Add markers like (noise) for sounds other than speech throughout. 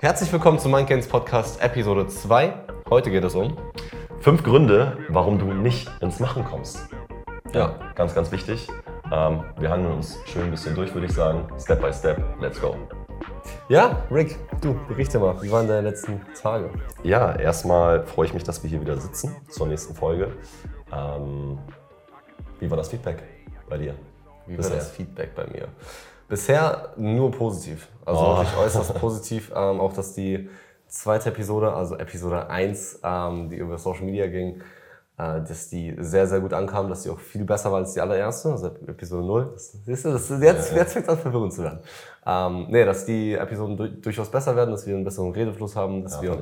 Herzlich willkommen zu Mindgames Podcast Episode 2. Heute geht es um Fünf Gründe, warum du nicht ins Machen kommst. Ja. Ganz, ganz wichtig. Ähm, wir handeln uns schön ein bisschen durch, würde ich sagen. Step by Step. Let's go. Ja, Rick, du, berichte mal, wie waren deine letzten Tage? Ja, erstmal freue ich mich, dass wir hier wieder sitzen zur nächsten Folge. Ähm, wie war das Feedback bei dir? Wie war Bisher? das Feedback bei mir? Bisher nur positiv. Also Oh. wirklich äußerst positiv. Ähm, auch, dass die zweite Episode, also Episode 1, ähm, die über Social Media ging, äh, dass die sehr, sehr gut ankam, dass die auch viel besser war als die allererste, also Episode 0. Das, siehst du, das, jetzt, jetzt fängt es an verwirrend zu werden. Ähm, nee, dass die Episoden du durchaus besser werden, dass wir einen besseren Redefluss haben, dass Ja, wir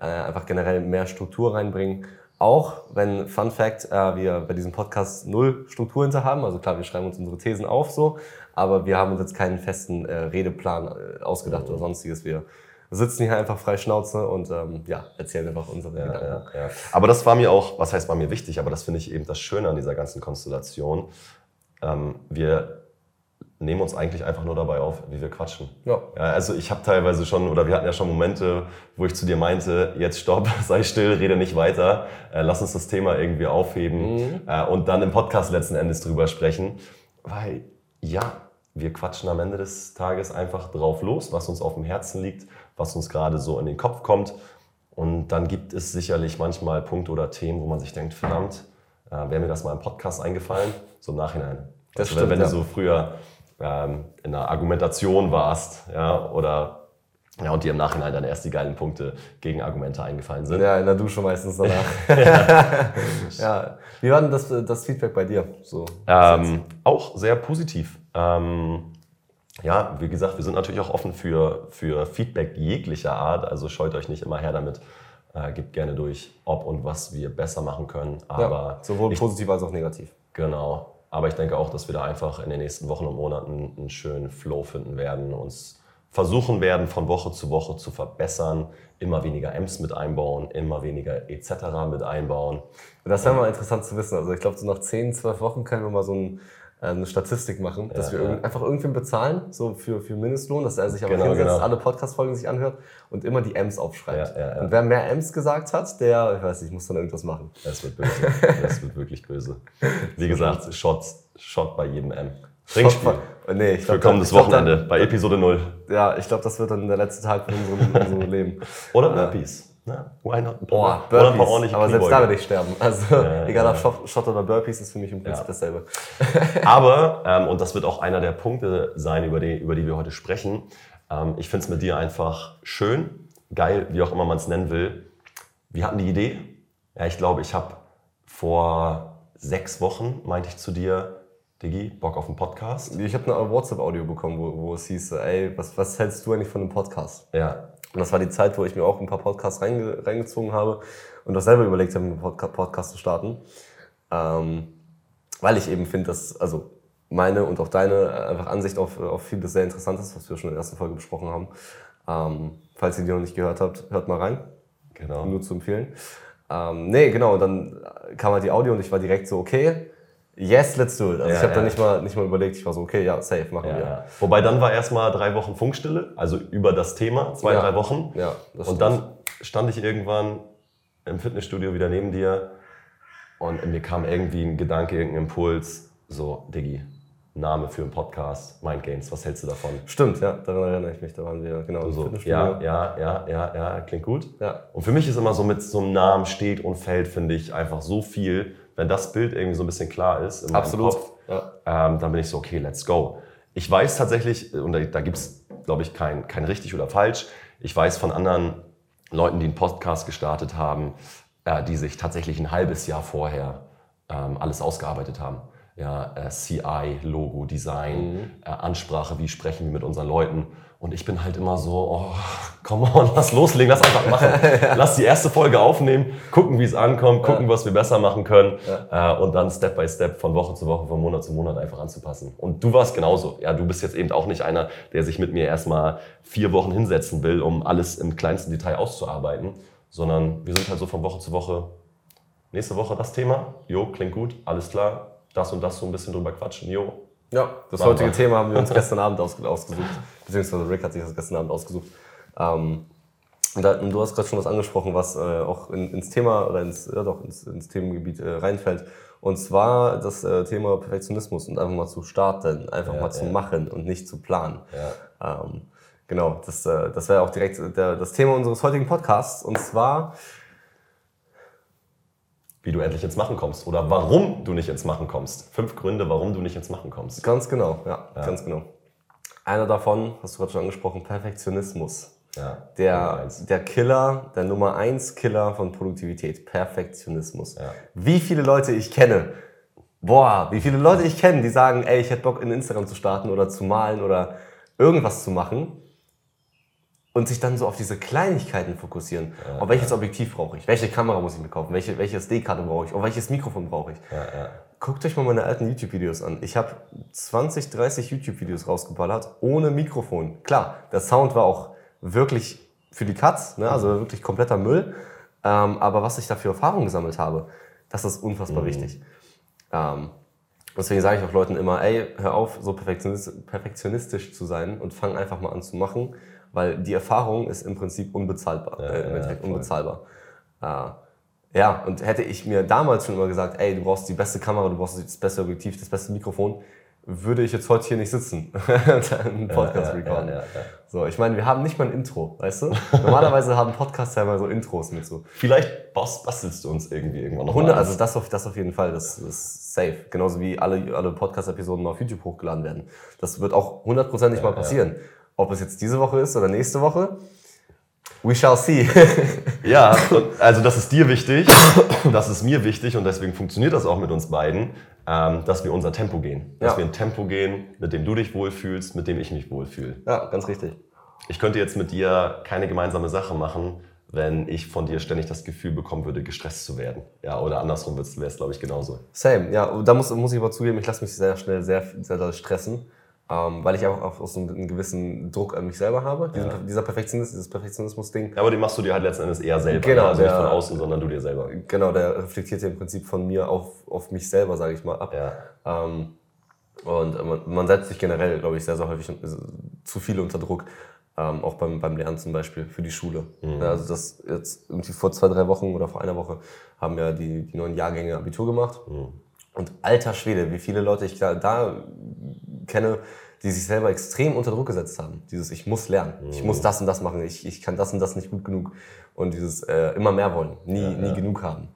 äh, einfach generell mehr Struktur reinbringen. Auch wenn, Fun Fact, äh, wir bei diesem Podcast null Struktur hinter haben. Also klar, wir schreiben uns unsere Thesen auf so, aber wir haben uns jetzt keinen festen äh, Redeplan äh, ausgedacht oder sonstiges. Wir sitzen hier einfach frei Schnauze und ähm, ja, erzählen einfach unsere Ja, Gedanken. ja, ja. Aber das war mir auch, was heißt war mir wichtig, aber das finde ich eben das Schöne an dieser ganzen Konstellation. Ähm, wir nehmen uns eigentlich einfach nur dabei auf, wie wir quatschen. Ja. Ja, also ich habe teilweise schon, oder wir hatten ja schon Momente, wo ich zu dir meinte, jetzt stopp, (laughs) sei still, rede nicht weiter, äh, lass uns das Thema irgendwie aufheben äh, und dann im Podcast letzten Endes drüber sprechen. Weil ja, wir quatschen am Ende des Tages einfach drauf los, was uns auf dem Herzen liegt, was uns gerade so in den Kopf kommt. Und dann gibt es sicherlich manchmal Punkte oder Themen, wo man sich denkt, verdammt, äh, wäre mir das mal im Podcast eingefallen, so im Nachhinein. Das Also, stimmt, wenn ja. du so früher ähm, in einer Argumentation warst, ja, oder ja, und dir im Nachhinein dann erst die geilen Punkte gegen Argumente eingefallen sind. Ja, in der Dusche meistens danach. (laughs) ja. Wie war denn das, das Feedback bei dir? So, Ähm, auch sehr positiv. Ähm, ja, wie gesagt, wir sind natürlich auch offen für, für Feedback jeglicher Art. Also scheut euch nicht immer her damit. Äh, gebt gerne durch, ob und was wir besser machen können. ja, Aber sowohl ich, positiv als auch negativ. genau. Aber ich denke auch, dass wir da einfach in den nächsten Wochen und Monaten einen schönen Flow finden werden, uns versuchen werden, von Woche zu Woche zu verbessern, immer weniger M's mit einbauen, immer weniger etc. mit einbauen. Das wäre mal interessant zu wissen. Also ich glaube, so nach 10, 12 Wochen können wir mal so ein, eine Statistik machen, dass Ja, wir ja. einfach irgendwen bezahlen, so für, für Mindestlohn, dass er sich aber Genau, hinsetzt, genau. alle Podcast-Folgen sich anhört und immer die M's aufschreibt. Ja, ja, ja. Und wer mehr M's gesagt hat, der, ich weiß nicht, muss dann irgendwas machen. Das wird böse. Das wird wirklich böse. Wie gesagt, Shot, Shot bei jedem M. Trinkspiel. Äh, Nee, ich Für glaub, kommendes ich glaub, Wochenende bei Episode 0. Dann, ja, ich glaube, das wird dann der letzte Tag von unserem, unserem Leben. Oder Burpees. Na, why not? Boah, Burpees. aber selbst da werde ich sterben. Also, Ja, (laughs) egal ja. ob Shot, Shot oder Burpees, ist für mich im Prinzip Ja. dasselbe. (laughs) Aber, ähm, und das wird auch einer der Punkte sein, über die, über die wir heute sprechen, ähm, ich finde es mit dir einfach schön, geil, wie auch immer man es nennen will. Wir hatten die Idee. Ja, ich glaube, ich habe vor sechs Wochen, meinte ich zu dir, Diggi, Bock auf einen Podcast. Ich habe eine WhatsApp-Audio bekommen, wo, wo es hieß, ey, was, was hältst du eigentlich von einem Podcast? Ja, Und das war die Zeit, wo ich mir auch ein paar Podcasts reinge reingezogen habe und auch selber überlegt habe, einen Podca Podcast zu starten. Ähm, weil ich eben finde, dass also meine und auch deine einfach Ansicht auf, auf vieles sehr interessant ist, was wir schon in der ersten Folge besprochen haben. Ähm, falls ihr die noch nicht gehört habt, hört mal rein. genau. Nur zu empfehlen. Ähm, nee, genau, und dann kam halt die Audio und ich war direkt so, okay, yes, let's do it. Also Ja, ich habe da ja. nicht mal, nicht mal überlegt, ich war so, okay, ja, safe, machen Ja, wir. Wobei dann war erstmal drei Wochen Funkstille, also über das Thema, zwei, drei Wochen. Ja, das und dann stand ich irgendwann im Fitnessstudio wieder neben dir und mir kam irgendwie ein Gedanke, irgendein Impuls, so, Diggi, Name für einen Podcast, Mind Games, was hältst du davon? Stimmt, ja, daran erinnere ich mich, da waren wir genau im So, Fitnessstudio. ja, ja, ja, ja, ja, klingt gut. Ja. Und für mich ist immer so mit so einem Namen steht und fällt, finde ich, einfach so viel, wenn das Bild irgendwie so ein bisschen klar ist in meinem Absolut. Kopf, Ja. ähm, dann bin ich so, okay, let's go. Ich weiß tatsächlich, und da, da gibt es, glaube ich, kein, kein richtig oder falsch, ich weiß von anderen Leuten, die einen Podcast gestartet haben, äh, die sich tatsächlich ein halbes Jahr vorher ähm, alles ausgearbeitet haben. Ja, äh, CI, Logo, Design, äh, Ansprache, wie sprechen wir mit unseren Leuten. Und ich bin halt immer so, oh, come on, (laughs) lass loslegen, lass einfach machen. (laughs) Lass die erste Folge aufnehmen, gucken, wie es ankommt, gucken, was wir besser machen können äh, und dann Step by Step von Woche zu Woche, von Monat zu Monat einfach anzupassen. Und du warst genauso. Ja, du bist jetzt eben auch nicht einer, der sich mit mir erstmal vier Wochen hinsetzen will, um alles im kleinsten Detail auszuarbeiten, sondern wir sind halt so von Woche zu Woche. Nächste Woche das Thema. Jo, klingt gut, alles klar. Das und das so ein bisschen drüber quatschen. Jo, Ja, das heutige wir. Thema haben wir uns (laughs) gestern Abend ausge- ausgesucht. Beziehungsweise Rick hat sich das gestern Abend ausgesucht. Ähm, und, da, du hast gerade schon was angesprochen, was äh, auch in, ins Thema oder ins, ja doch, ins, ins Themengebiet äh, reinfällt. Und zwar das äh, Thema Perfektionismus und einfach mal zu starten, einfach Ja, mal zu ja. machen und nicht zu planen. Ja. Ähm, genau, das, äh, das wäre auch direkt der, das Thema unseres heutigen Podcasts. Und zwar, Wie du endlich ins Machen kommst oder warum du nicht ins Machen kommst. Fünf Gründe, warum du nicht ins Machen kommst. ganz genau, ja, ganz genau. Einer davon, hast du gerade schon angesprochen, Perfektionismus. Ja. Der, der Killer, der Nummer eins Killer von Produktivität, Perfektionismus. Ja. Wie viele Leute ich kenne, boah, wie viele Leute ich kenne, die sagen, ey, ich hätte Bock in Instagram zu starten oder zu malen oder irgendwas zu machen und sich dann so auf diese Kleinigkeiten fokussieren. auf welches Objektiv brauche ich? Welche Kamera muss ich mir kaufen? Welche, welche SD-Karte brauche ich? Auf welches Mikrofon brauche ich? Ja, ja. Guckt euch mal meine alten YouTube-Videos an. Ich habe 20, 30 YouTube-Videos rausgeballert ohne Mikrofon. Klar, der Sound war auch wirklich für die Katz, ne? also wirklich kompletter Müll. Ähm, aber was ich da für Erfahrungen gesammelt habe, das ist unfassbar wichtig. Ähm, deswegen sage ich auch Leuten immer, ey, hör auf, so perfektionis- perfektionistisch zu sein und fang einfach mal an zu machen, weil die Erfahrung ist im Prinzip unbezahlbar. äh, im ja, Endeffekt voll. unbezahlbar. Äh, ja, und hätte ich mir damals schon immer gesagt, ey, du brauchst die beste Kamera, du brauchst das beste Objektiv, das beste Mikrofon, würde ich jetzt heute hier nicht sitzen (laughs) und einen Podcast ja, recorden. ja, ja, ja. So, ich meine, wir haben nicht mal ein Intro, weißt du? Normalerweise haben Podcasts ja mal so Intros mit so. Vielleicht bas- bastelst du uns irgendwie irgendwann noch 100, mal eins. also das auf, das auf jeden Fall, das ist safe. Genauso wie alle, alle Podcast-Episoden auf YouTube hochgeladen werden. Das wird auch hundertprozentig mal passieren. Ob es jetzt diese Woche ist oder nächste Woche, we shall see. (laughs) Ja, also das ist dir wichtig, das ist mir wichtig und deswegen funktioniert das auch mit uns beiden, ähm, dass wir unser Tempo gehen. Dass Ja. wir ein Tempo gehen, mit dem du dich wohlfühlst, mit dem ich mich wohlfühle. ja, ganz richtig. Ich könnte jetzt mit dir keine gemeinsame Sache machen, wenn ich von dir ständig das Gefühl bekommen würde, gestresst zu werden. Ja, oder andersrum wäre es, glaube ich, genauso. Same, ja. Da muss, muss ich aber zugeben, ich lasse mich sehr schnell sehr, sehr, sehr stressen, ähm, weil ich auch, auch so einen gewissen Druck an mich selber habe. Diesen, Dieser Perfektionismus, dieses Perfektionismus-Ding. Ja, aber den machst du dir halt letzten Endes eher selber. Genau, ne? also nicht der- von außen, sondern du dir selber. Genau, der reflektiert ja im Prinzip von mir auf, auf mich selber, sage ich mal, ab. Ja. Ähm, und man, man setzt sich generell, glaube ich, sehr, sehr häufig zu viel unter Druck. Ähm, auch beim, beim Lernen zum Beispiel für die Schule. Ja, also das jetzt irgendwie vor zwei, drei Wochen oder vor einer Woche haben ja die, die neuen Jahrgänge Abitur gemacht. Und alter Schwede, wie viele Leute ich da, da kenne, die sich selber extrem unter Druck gesetzt haben. Dieses, ich muss lernen, ich muss das und das machen, ich, ich kann das und das nicht gut genug. Und dieses äh, immer mehr wollen, nie, nie genug haben.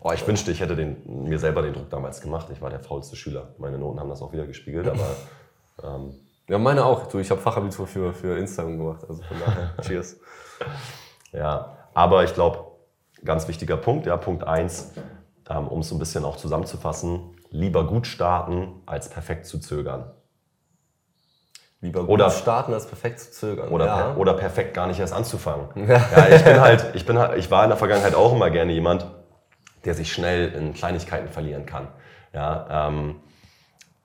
Oh, ich wünschte, ich hätte den, mir selber den Druck damals gemacht. Ich war der faulste Schüler. Meine Noten haben das auch wieder gespiegelt, aber (laughs) ähm, Ja, meine auch. Du, ich habe Fachabitur für, für Instagram gemacht. Also von daher, (laughs) cheers. ja. Aber ich glaube, ganz wichtiger Punkt, ja, Punkt 1, ähm, um es so ein bisschen auch zusammenzufassen, lieber gut starten, als perfekt zu zögern. Lieber gut Oder- starten, als perfekt zu zögern. Oder, ja. per, oder perfekt gar nicht erst anzufangen. (laughs) Ja, ich bin halt, ich bin halt, ich war in der Vergangenheit auch immer gerne jemand, der sich schnell in Kleinigkeiten verlieren kann. Ja, ähm,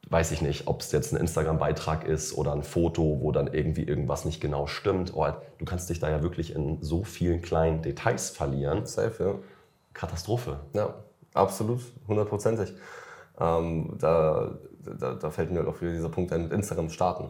weiß ich nicht, ob es jetzt ein Instagram-Beitrag ist oder ein Foto, wo dann irgendwie irgendwas nicht genau stimmt. Oh, du kannst dich da ja wirklich in so vielen kleinen Details verlieren. Safe, ja. Katastrophe. Ja, absolut, hundertprozentig. Ähm, da, da, da fällt mir halt auch wieder dieser Punkt ein mit Instagram starten.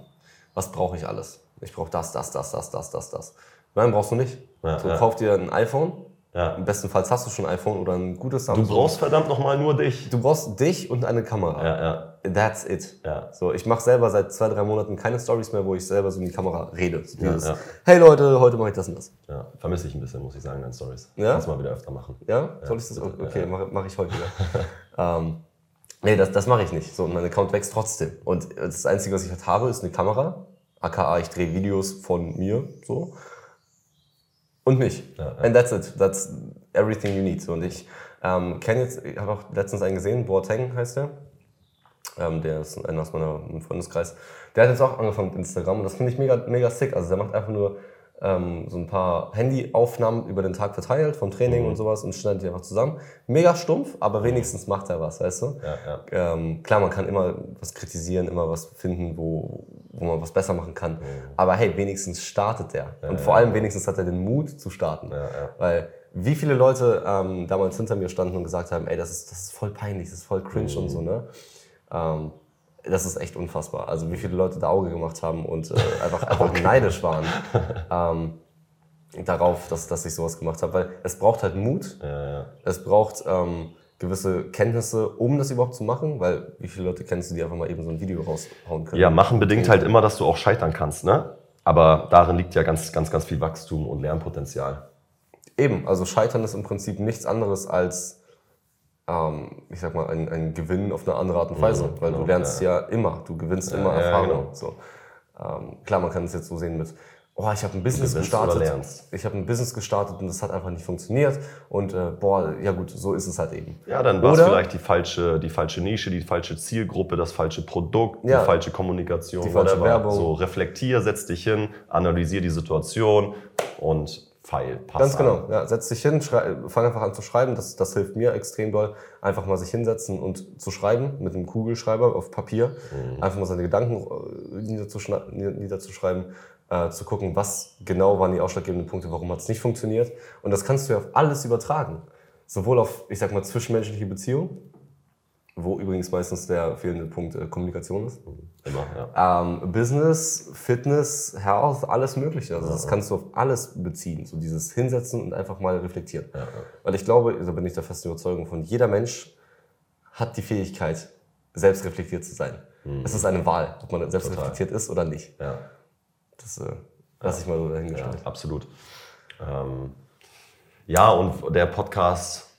Was brauche ich alles? Ich brauche das, das, das, das, das, das, das. Nein, brauchst du nicht. Ja, so, ja. kauf dir ein iPhone. Ja. Im besten Fall hast du schon ein iPhone oder ein gutes Du Samsung. brauchst verdammt nochmal nur dich. du brauchst dich und eine Kamera. Ja, ja. That's it. Ja. So, ich mache selber seit zwei, drei Monaten keine Stories mehr, wo ich selber so in die Kamera rede. So dieses, ja. Hey Leute, heute mache ich das und das. ja. Vermisse ich ein bisschen, muss ich sagen, deine Stories. Ja? Kannst du mal wieder öfter machen. Ja? Soll ich das? Okay, mache mach ich heute wieder. (laughs) ähm, nee, das, das mache ich nicht. So, und mein Account wächst trotzdem. Und das Einzige, was ich halt habe, ist eine Kamera. AKA, ich drehe Videos von mir. So. Und mich. And that's it. That's everything you need. So, und ich ähm, kenne jetzt, ich habe auch letztens einen gesehen, Boateng heißt der. Ähm, der ist einer aus meinem Freundeskreis. Der hat jetzt auch angefangen mit Instagram und das finde ich mega, mega sick. Also der macht einfach nur ähm, so ein paar Handyaufnahmen über den Tag verteilt vom Training und sowas und schneidet die einfach zusammen. Mega stumpf, aber wenigstens macht er was, weißt du? Ja, ja. Ähm, klar, man kann immer was kritisieren, immer was finden, wo, wo man was besser machen kann. Aber hey, wenigstens startet der. und vor allem wenigstens hat er den Mut zu starten. Weil wie viele Leute ähm, damals hinter mir standen und gesagt haben, ey, das ist, das ist voll peinlich, das ist voll cringe und so, ne? Ähm, das ist echt unfassbar. Also wie viele Leute da Auge gemacht haben und äh, (laughs) einfach, einfach okay. neidisch waren (laughs) ähm, darauf, dass, dass ich sowas gemacht habe. Weil es braucht halt Mut, ja, ja. es braucht ähm, gewisse Kenntnisse, um das überhaupt zu machen, weil wie viele Leute kennst du, die einfach mal eben so ein Video raushauen können? Ja, machen bedingt halt immer, dass du auch scheitern kannst, ne? Aber darin liegt ja ganz, ganz, ganz viel Wachstum und Lernpotenzial. Eben, also Scheitern ist im Prinzip nichts anderes als ähm, ich sag mal, ein, ein Gewinn auf eine andere Art und Weise. Mhm, weil genau, du lernst ja. ja. immer, du gewinnst ja, immer Erfahrung. Genau. So. Ähm, klar, man kann es jetzt so sehen mit, oh, ich habe ein Business gestartet. Ich habe ein Business gestartet und das hat einfach nicht funktioniert. Und äh, boah, ja gut, so ist es halt eben. Ja, dann war es vielleicht die falsche, die falsche Nische, die falsche Zielgruppe, das falsche Produkt, ja, die falsche Kommunikation. Die falsche whatever. Werbung. So, reflektier, setz dich hin, analysier die Situation und Pfeil, Pass Ganz genau, ja, setz dich hin, fang einfach an zu schreiben, das, das hilft mir extrem doll. Einfach mal sich hinsetzen und zu schreiben mit einem Kugelschreiber auf Papier, mhm. einfach mal seine Gedanken äh, niederzuschreiben, äh, zu gucken, was genau waren die ausschlaggebenden Punkte, warum hat es nicht funktioniert. Und das kannst du ja auf alles übertragen. Sowohl auf, ich sag mal, zwischenmenschliche Beziehungen, wo übrigens meistens der fehlende Punkt äh, Kommunikation ist. Immer, ja. Ähm, Business, Fitness, Health, alles Mögliche. Also ja, das kannst du auf alles beziehen. So dieses Hinsetzen und einfach mal reflektieren. Ja, Weil ich glaube, so bin ich der festen Überzeugung von, jeder Mensch hat die Fähigkeit, selbst reflektiert zu sein. Mhm. Es ist eine Wahl, ob man selbst Total. reflektiert ist oder nicht. Ja. Das äh, lasse ich mal so dahingestellt. absolut. Ähm, ja, und der Podcast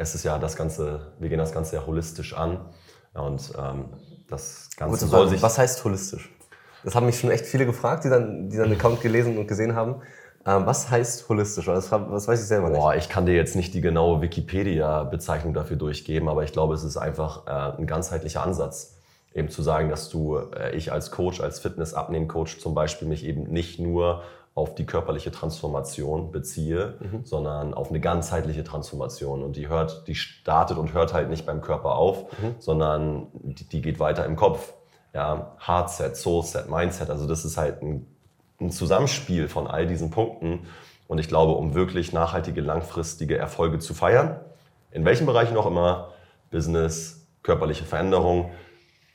es ist ja das Ganze, wir gehen das Ganze ja holistisch an. Und ähm, das Ganze soll sich. Was heißt holistisch? Das haben mich schon echt viele gefragt, die dann, die dann Account gelesen und gesehen haben. Ähm, was heißt holistisch? Das, das weiß ich selber Boah, nicht. Ich kann dir jetzt nicht die genaue Wikipedia-Bezeichnung dafür durchgeben, aber ich glaube, es ist einfach äh, ein ganzheitlicher Ansatz. Eben zu sagen, dass du, äh, ich als Coach, als Fitness-Abnehmen-Coach zum Beispiel mich eben nicht nur auf die körperliche Transformation beziehe, mhm. sondern auf eine ganzheitliche Transformation. Und die hört, die startet und hört halt nicht beim Körper auf, mhm. sondern die, die, geht weiter im Kopf. Ja, Heartset, Soulset, Mindset. Also das ist halt ein, ein Zusammenspiel von all diesen Punkten. Und ich glaube, um wirklich nachhaltige, langfristige Erfolge zu feiern, in welchen Bereichen auch immer, Business, körperliche Veränderung,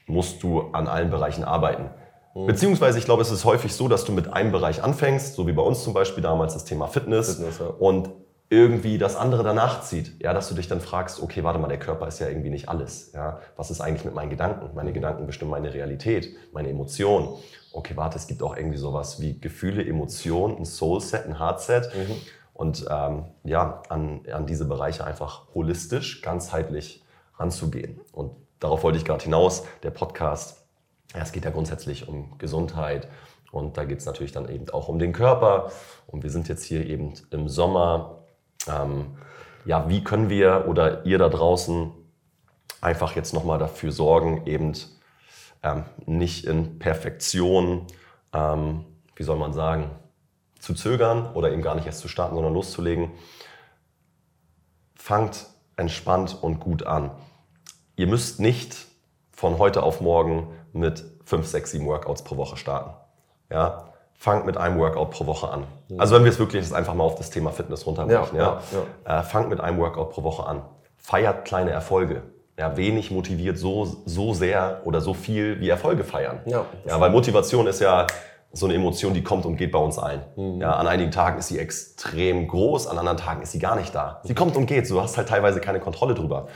musst du an allen Bereichen arbeiten. Mhm. Beziehungsweise, ich glaube, es ist häufig so, dass du mit einem Bereich anfängst, so wie bei uns zum Beispiel damals das Thema Fitness, Fitness ja. und irgendwie das andere danach zieht. Ja, dass du dich dann fragst, okay, warte mal, der Körper ist ja irgendwie nicht alles. Ja, was ist eigentlich mit meinen Gedanken? Meine Gedanken bestimmen meine Realität, meine Emotionen. Okay, warte, es gibt auch irgendwie sowas wie Gefühle, Emotionen, ein Soulset, ein Heartset. Mhm. Und ähm, ja, an, an diese Bereiche einfach holistisch, ganzheitlich ranzugehen. Und darauf wollte ich gerade hinaus. Der Podcast es geht ja grundsätzlich um Gesundheit und da geht es natürlich dann eben auch um den Körper. Und wir sind jetzt hier eben im Sommer. Ähm, ja, wie können wir oder ihr da draußen einfach jetzt nochmal dafür sorgen, eben ähm, nicht in Perfektion, ähm, wie soll man sagen, zu zögern oder eben gar nicht erst zu starten, sondern loszulegen. Fangt entspannt und gut an. Ihr müsst nicht von heute auf morgen mit 5, 6, 7 Workouts pro Woche starten. Ja, fangt mit einem Workout pro Woche an. Also wenn wir es wirklich jetzt einfach mal auf das Thema Fitness runterbrechen, ja, ja, ja. Äh, fangt mit einem Workout pro Woche an. Feiert kleine Erfolge. Ja, wenig motiviert so, so sehr oder so viel wie Erfolge feiern. Ja, ja weil Motivation ist ja so eine Emotion, die kommt und geht bei uns allen. Mhm. Ja, an einigen Tagen ist sie extrem groß, an anderen Tagen ist sie gar nicht da. Sie kommt und geht, du hast halt teilweise keine Kontrolle drüber.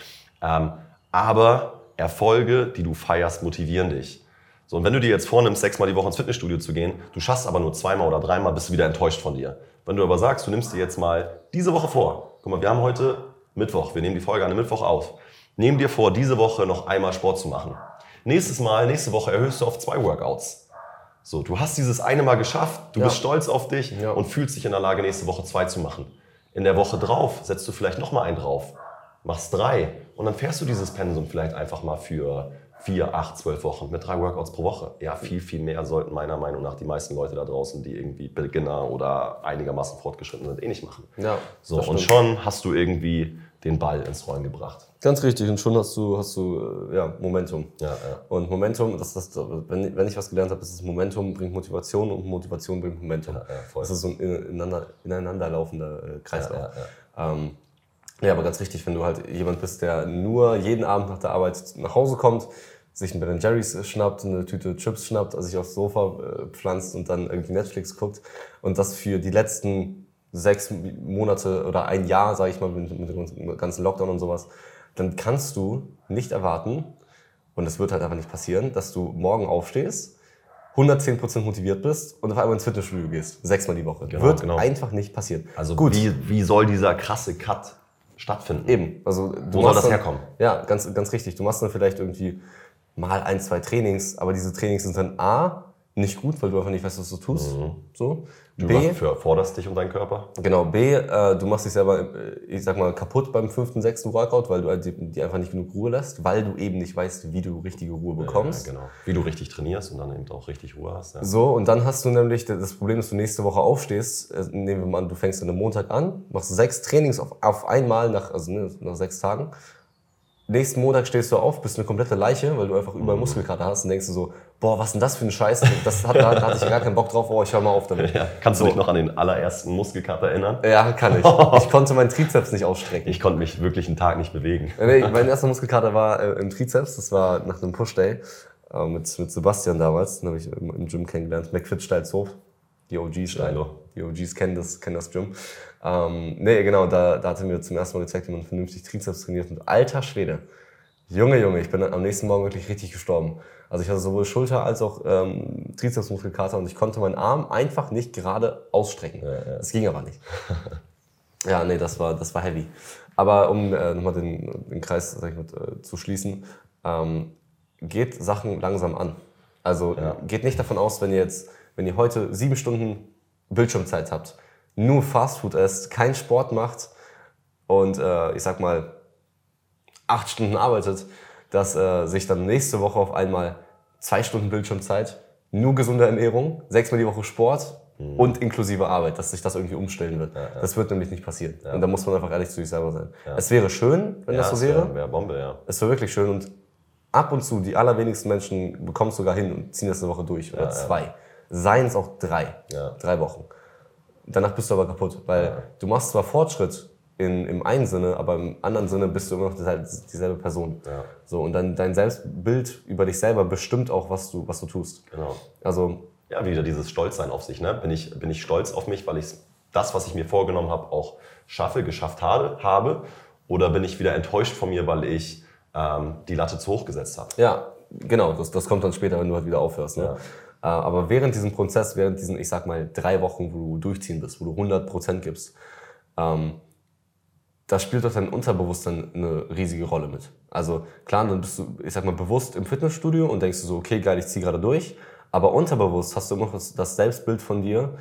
Ähm, aber Erfolge, die du feierst, motivieren dich. So, und wenn du dir jetzt vornimmst, sechsmal die Woche ins Fitnessstudio zu gehen, du schaffst aber nur zweimal oder dreimal, bist du wieder enttäuscht von dir. Wenn du aber sagst, du nimmst dir jetzt mal diese Woche vor, guck mal, wir haben heute Mittwoch, wir nehmen die Folge an einem Mittwoch auf. Nehm dir vor, diese Woche noch einmal Sport zu machen. Nächstes Mal, nächste Woche erhöhst du auf zwei Workouts. So, du hast dieses eine Mal geschafft, du ja. bist stolz auf dich ja. und fühlst dich in der Lage, nächste Woche zwei zu machen. In der Woche drauf setzt du vielleicht noch mal einen drauf machst drei und dann fährst du dieses Pensum vielleicht einfach mal für vier, acht, zwölf Wochen mit drei Workouts pro Woche. Ja, viel, viel mehr sollten meiner Meinung nach die meisten Leute da draußen, die irgendwie Beginner oder einigermaßen fortgeschritten sind, eh nicht machen. Ja, so, und schon hast du irgendwie den Ball ins Rollen gebracht. Ganz richtig, und schon hast du, hast du äh, ja, Momentum. Ja, ja. Und Momentum, das, das, wenn, wenn ich was gelernt habe, ist es Momentum bringt Motivation und Motivation bringt Momentum. Ja, ja, das ist so ein ineinander, ineinanderlaufender äh, Kreislauf. Ja, ja, ähm, ja, aber ganz richtig, wenn du halt jemand bist, der nur jeden Abend nach der Arbeit nach Hause kommt, sich ein Ben Jerry's schnappt, eine Tüte Chips schnappt, also sich aufs Sofa äh, pflanzt und dann irgendwie Netflix guckt und das für die letzten sechs Monate oder ein Jahr, sage ich mal, mit, dem ganzen Lockdown und sowas, dann kannst du nicht erwarten, und das wird halt einfach nicht passieren, dass du morgen aufstehst, 110% motiviert bist und auf einmal ins Fitnessstudio gehst, sechsmal die Woche. Genau, wird genau. einfach nicht passieren. Also Wie, wie soll dieser krasse Cut stattfinden? Eben. Also, du Wo soll das dann, herkommen? Ja, ganz, ganz richtig. Du machst dann vielleicht irgendwie mal ein, zwei Trainings, aber diese Trainings sind dann A, nicht gut, weil du einfach nicht weißt, was du tust. So. Mhm. Du B, für, forderst dich um deinen Körper? genau, B, äh, du machst dich selber, äh, ich sag mal, kaputt beim fünften, sechsten Workout, weil du halt die, die einfach nicht genug Ruhe lässt, weil du eben nicht weißt, wie du richtige Ruhe bekommst. Ja, genau. Wie du richtig trainierst und dann eben auch richtig Ruhe hast. Ja. So, und dann hast du nämlich das Problem, dass du nächste Woche aufstehst. Äh, Nehmen wir mal an, du fängst an einem Montag an, machst sechs Trainings auf, auf einmal nach, also ne, nach sechs Tagen. Nächsten Montag stehst du auf, bist eine komplette Leiche, weil du einfach überall Mhm. Muskelkater hast und denkst du so, boah, was ist denn das für ein Scheiß? Das hat, da, hatte ich ja gar keinen Bock drauf, oh, ich hör mal auf damit. Ja. Kannst du dich noch an den allerersten Muskelkater erinnern? Ja, kann ich. (laughs) Ich konnte meinen Trizeps nicht ausstrecken. Ich konnte mich wirklich einen Tag nicht bewegen. Nee, mein erster Muskelkater war äh, im Trizeps, das war nach einem Push-Day äh, mit, mit Sebastian damals, den habe ich im, im Gym kennengelernt, McFit Steilshof, die OGs, Steilo. die OGs kennen das, kennen das Gym. Ähm, nee, genau, da, da hat er mir zum ersten Mal gezeigt, wie man vernünftig Trizeps trainiert und alter Schwede, Junge, Junge, ich bin am nächsten Morgen wirklich richtig gestorben. Also ich hatte sowohl Schulter als auch ähm, Trizepsmuskelkater und ich konnte meinen Arm einfach nicht gerade ausstrecken. Das ging aber nicht. (laughs) Ja, nee, das war, das war heavy. Aber um äh, nochmal den, den Kreis sag ich mal, äh, zu schließen, ähm, geht Sachen langsam an. Also geht nicht davon aus, wenn ihr jetzt, wenn ihr heute sieben Stunden Bildschirmzeit habt, nur Fastfood esst, keinen Sport macht und äh, ich sag mal acht Stunden arbeitet, dass äh, sich dann nächste Woche auf einmal zwei Stunden Bildschirmzeit, nur gesunde Ernährung, sechsmal die Woche Sport und inklusive Arbeit, dass sich das irgendwie umstellen wird. Das wird nämlich nicht passieren. Und da muss man einfach ehrlich zu sich selber sein. Es wäre schön, wenn das so wäre. wäre wär Bombe, ja. Es wäre wirklich schön und ab und zu, die allerwenigsten Menschen bekommen es sogar hin und ziehen das eine Woche durch oder zwei. Seien es auch drei. Ja. Drei Wochen. Danach bist du aber kaputt, weil du machst zwar Fortschritt in, im einen Sinne, aber im anderen Sinne bist du immer noch dieselbe, Person. Ja. So, und dann dein Selbstbild über dich selber bestimmt auch, was du, was du tust. Genau. Also, Ja, wieder dieses Stolzsein auf sich. Ne? Bin, ich, bin ich stolz auf mich, weil ich das, was ich mir vorgenommen habe, auch schaffe, geschafft habe? Oder bin ich wieder enttäuscht von mir, weil ich ähm, die Latte zu hoch gesetzt habe? ja, genau, das, das kommt dann später, wenn du halt wieder aufhörst. Ne? Äh, Aber während diesem Prozess, während diesen, ich sag mal, drei Wochen, wo du durchziehen bist, wo du 100% gibst, ähm, da spielt doch dein Unterbewusstsein eine riesige Rolle mit. Also klar, dann bist du, ich sag mal, bewusst im Fitnessstudio und denkst du so, okay, geil, ich ziehe gerade durch. Aber unterbewusst hast du immer noch das, Selbstbild von dir,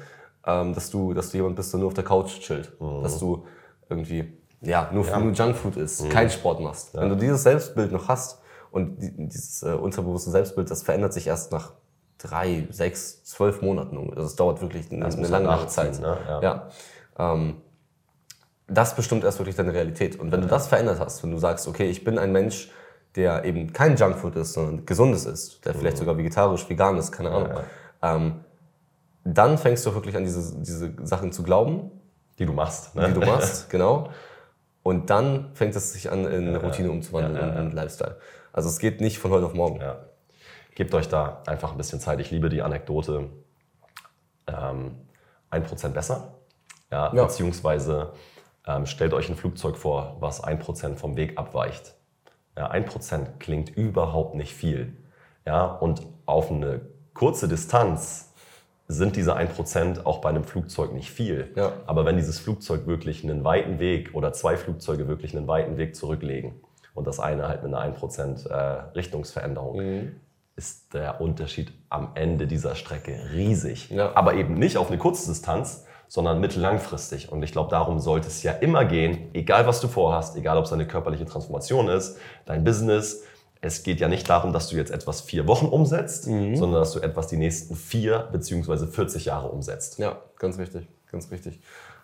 ähm, dass, du, dass du jemand bist, der nur auf der Couch chillt. Dass du irgendwie, ja, nur, nur Junkfood isst, keinen Sport machst. Wenn du dieses Selbstbild noch hast und die, dieses äh, unterbewusste Selbstbild, das verändert sich erst nach drei, sechs, zwölf Monaten. Also es dauert wirklich eine, eine lange, Zeit. ne? Ja. ja. Ähm, das bestimmt erst wirklich deine Realität. Und wenn du das verändert hast, wenn du sagst, okay, ich bin ein Mensch, der eben kein Junkfood ist, sondern gesundes ist, der vielleicht sogar vegetarisch, vegan ist, keine Ahnung, ähm, dann fängst du wirklich an, diese, diese Sachen zu glauben, Die du machst. Ne? die du machst, (laughs) genau. Und dann fängt es sich an, in eine Routine umzuwandeln in einen Lifestyle. Also es geht nicht von heute auf morgen. Ja. Gebt euch da einfach ein bisschen Zeit. Ich liebe die Anekdote. Ähm, 1% besser. Ja, Ja. Beziehungsweise ähm, stellt euch ein Flugzeug vor, was 1% vom Weg abweicht. Ja, 1% klingt überhaupt nicht viel. Ja, und auf eine kurze Distanz sind diese 1% auch bei einem Flugzeug nicht viel. Ja. Aber wenn dieses Flugzeug wirklich einen weiten Weg oder zwei Flugzeuge wirklich einen weiten Weg zurücklegen und das eine halt mit einer 1% äh, Richtungsveränderung, ist der Unterschied am Ende dieser Strecke riesig. Ja. Aber eben nicht auf eine kurze Distanz, sondern mittellangfristig. Und ich glaube, darum sollte es ja immer gehen, egal was du vorhast, egal ob es eine körperliche Transformation ist, dein Business. Es geht ja nicht darum, dass du jetzt etwas vier Wochen umsetzt, sondern dass du etwas die nächsten vier beziehungsweise 40 Jahre umsetzt. Ja, ganz wichtig, ganz wichtig.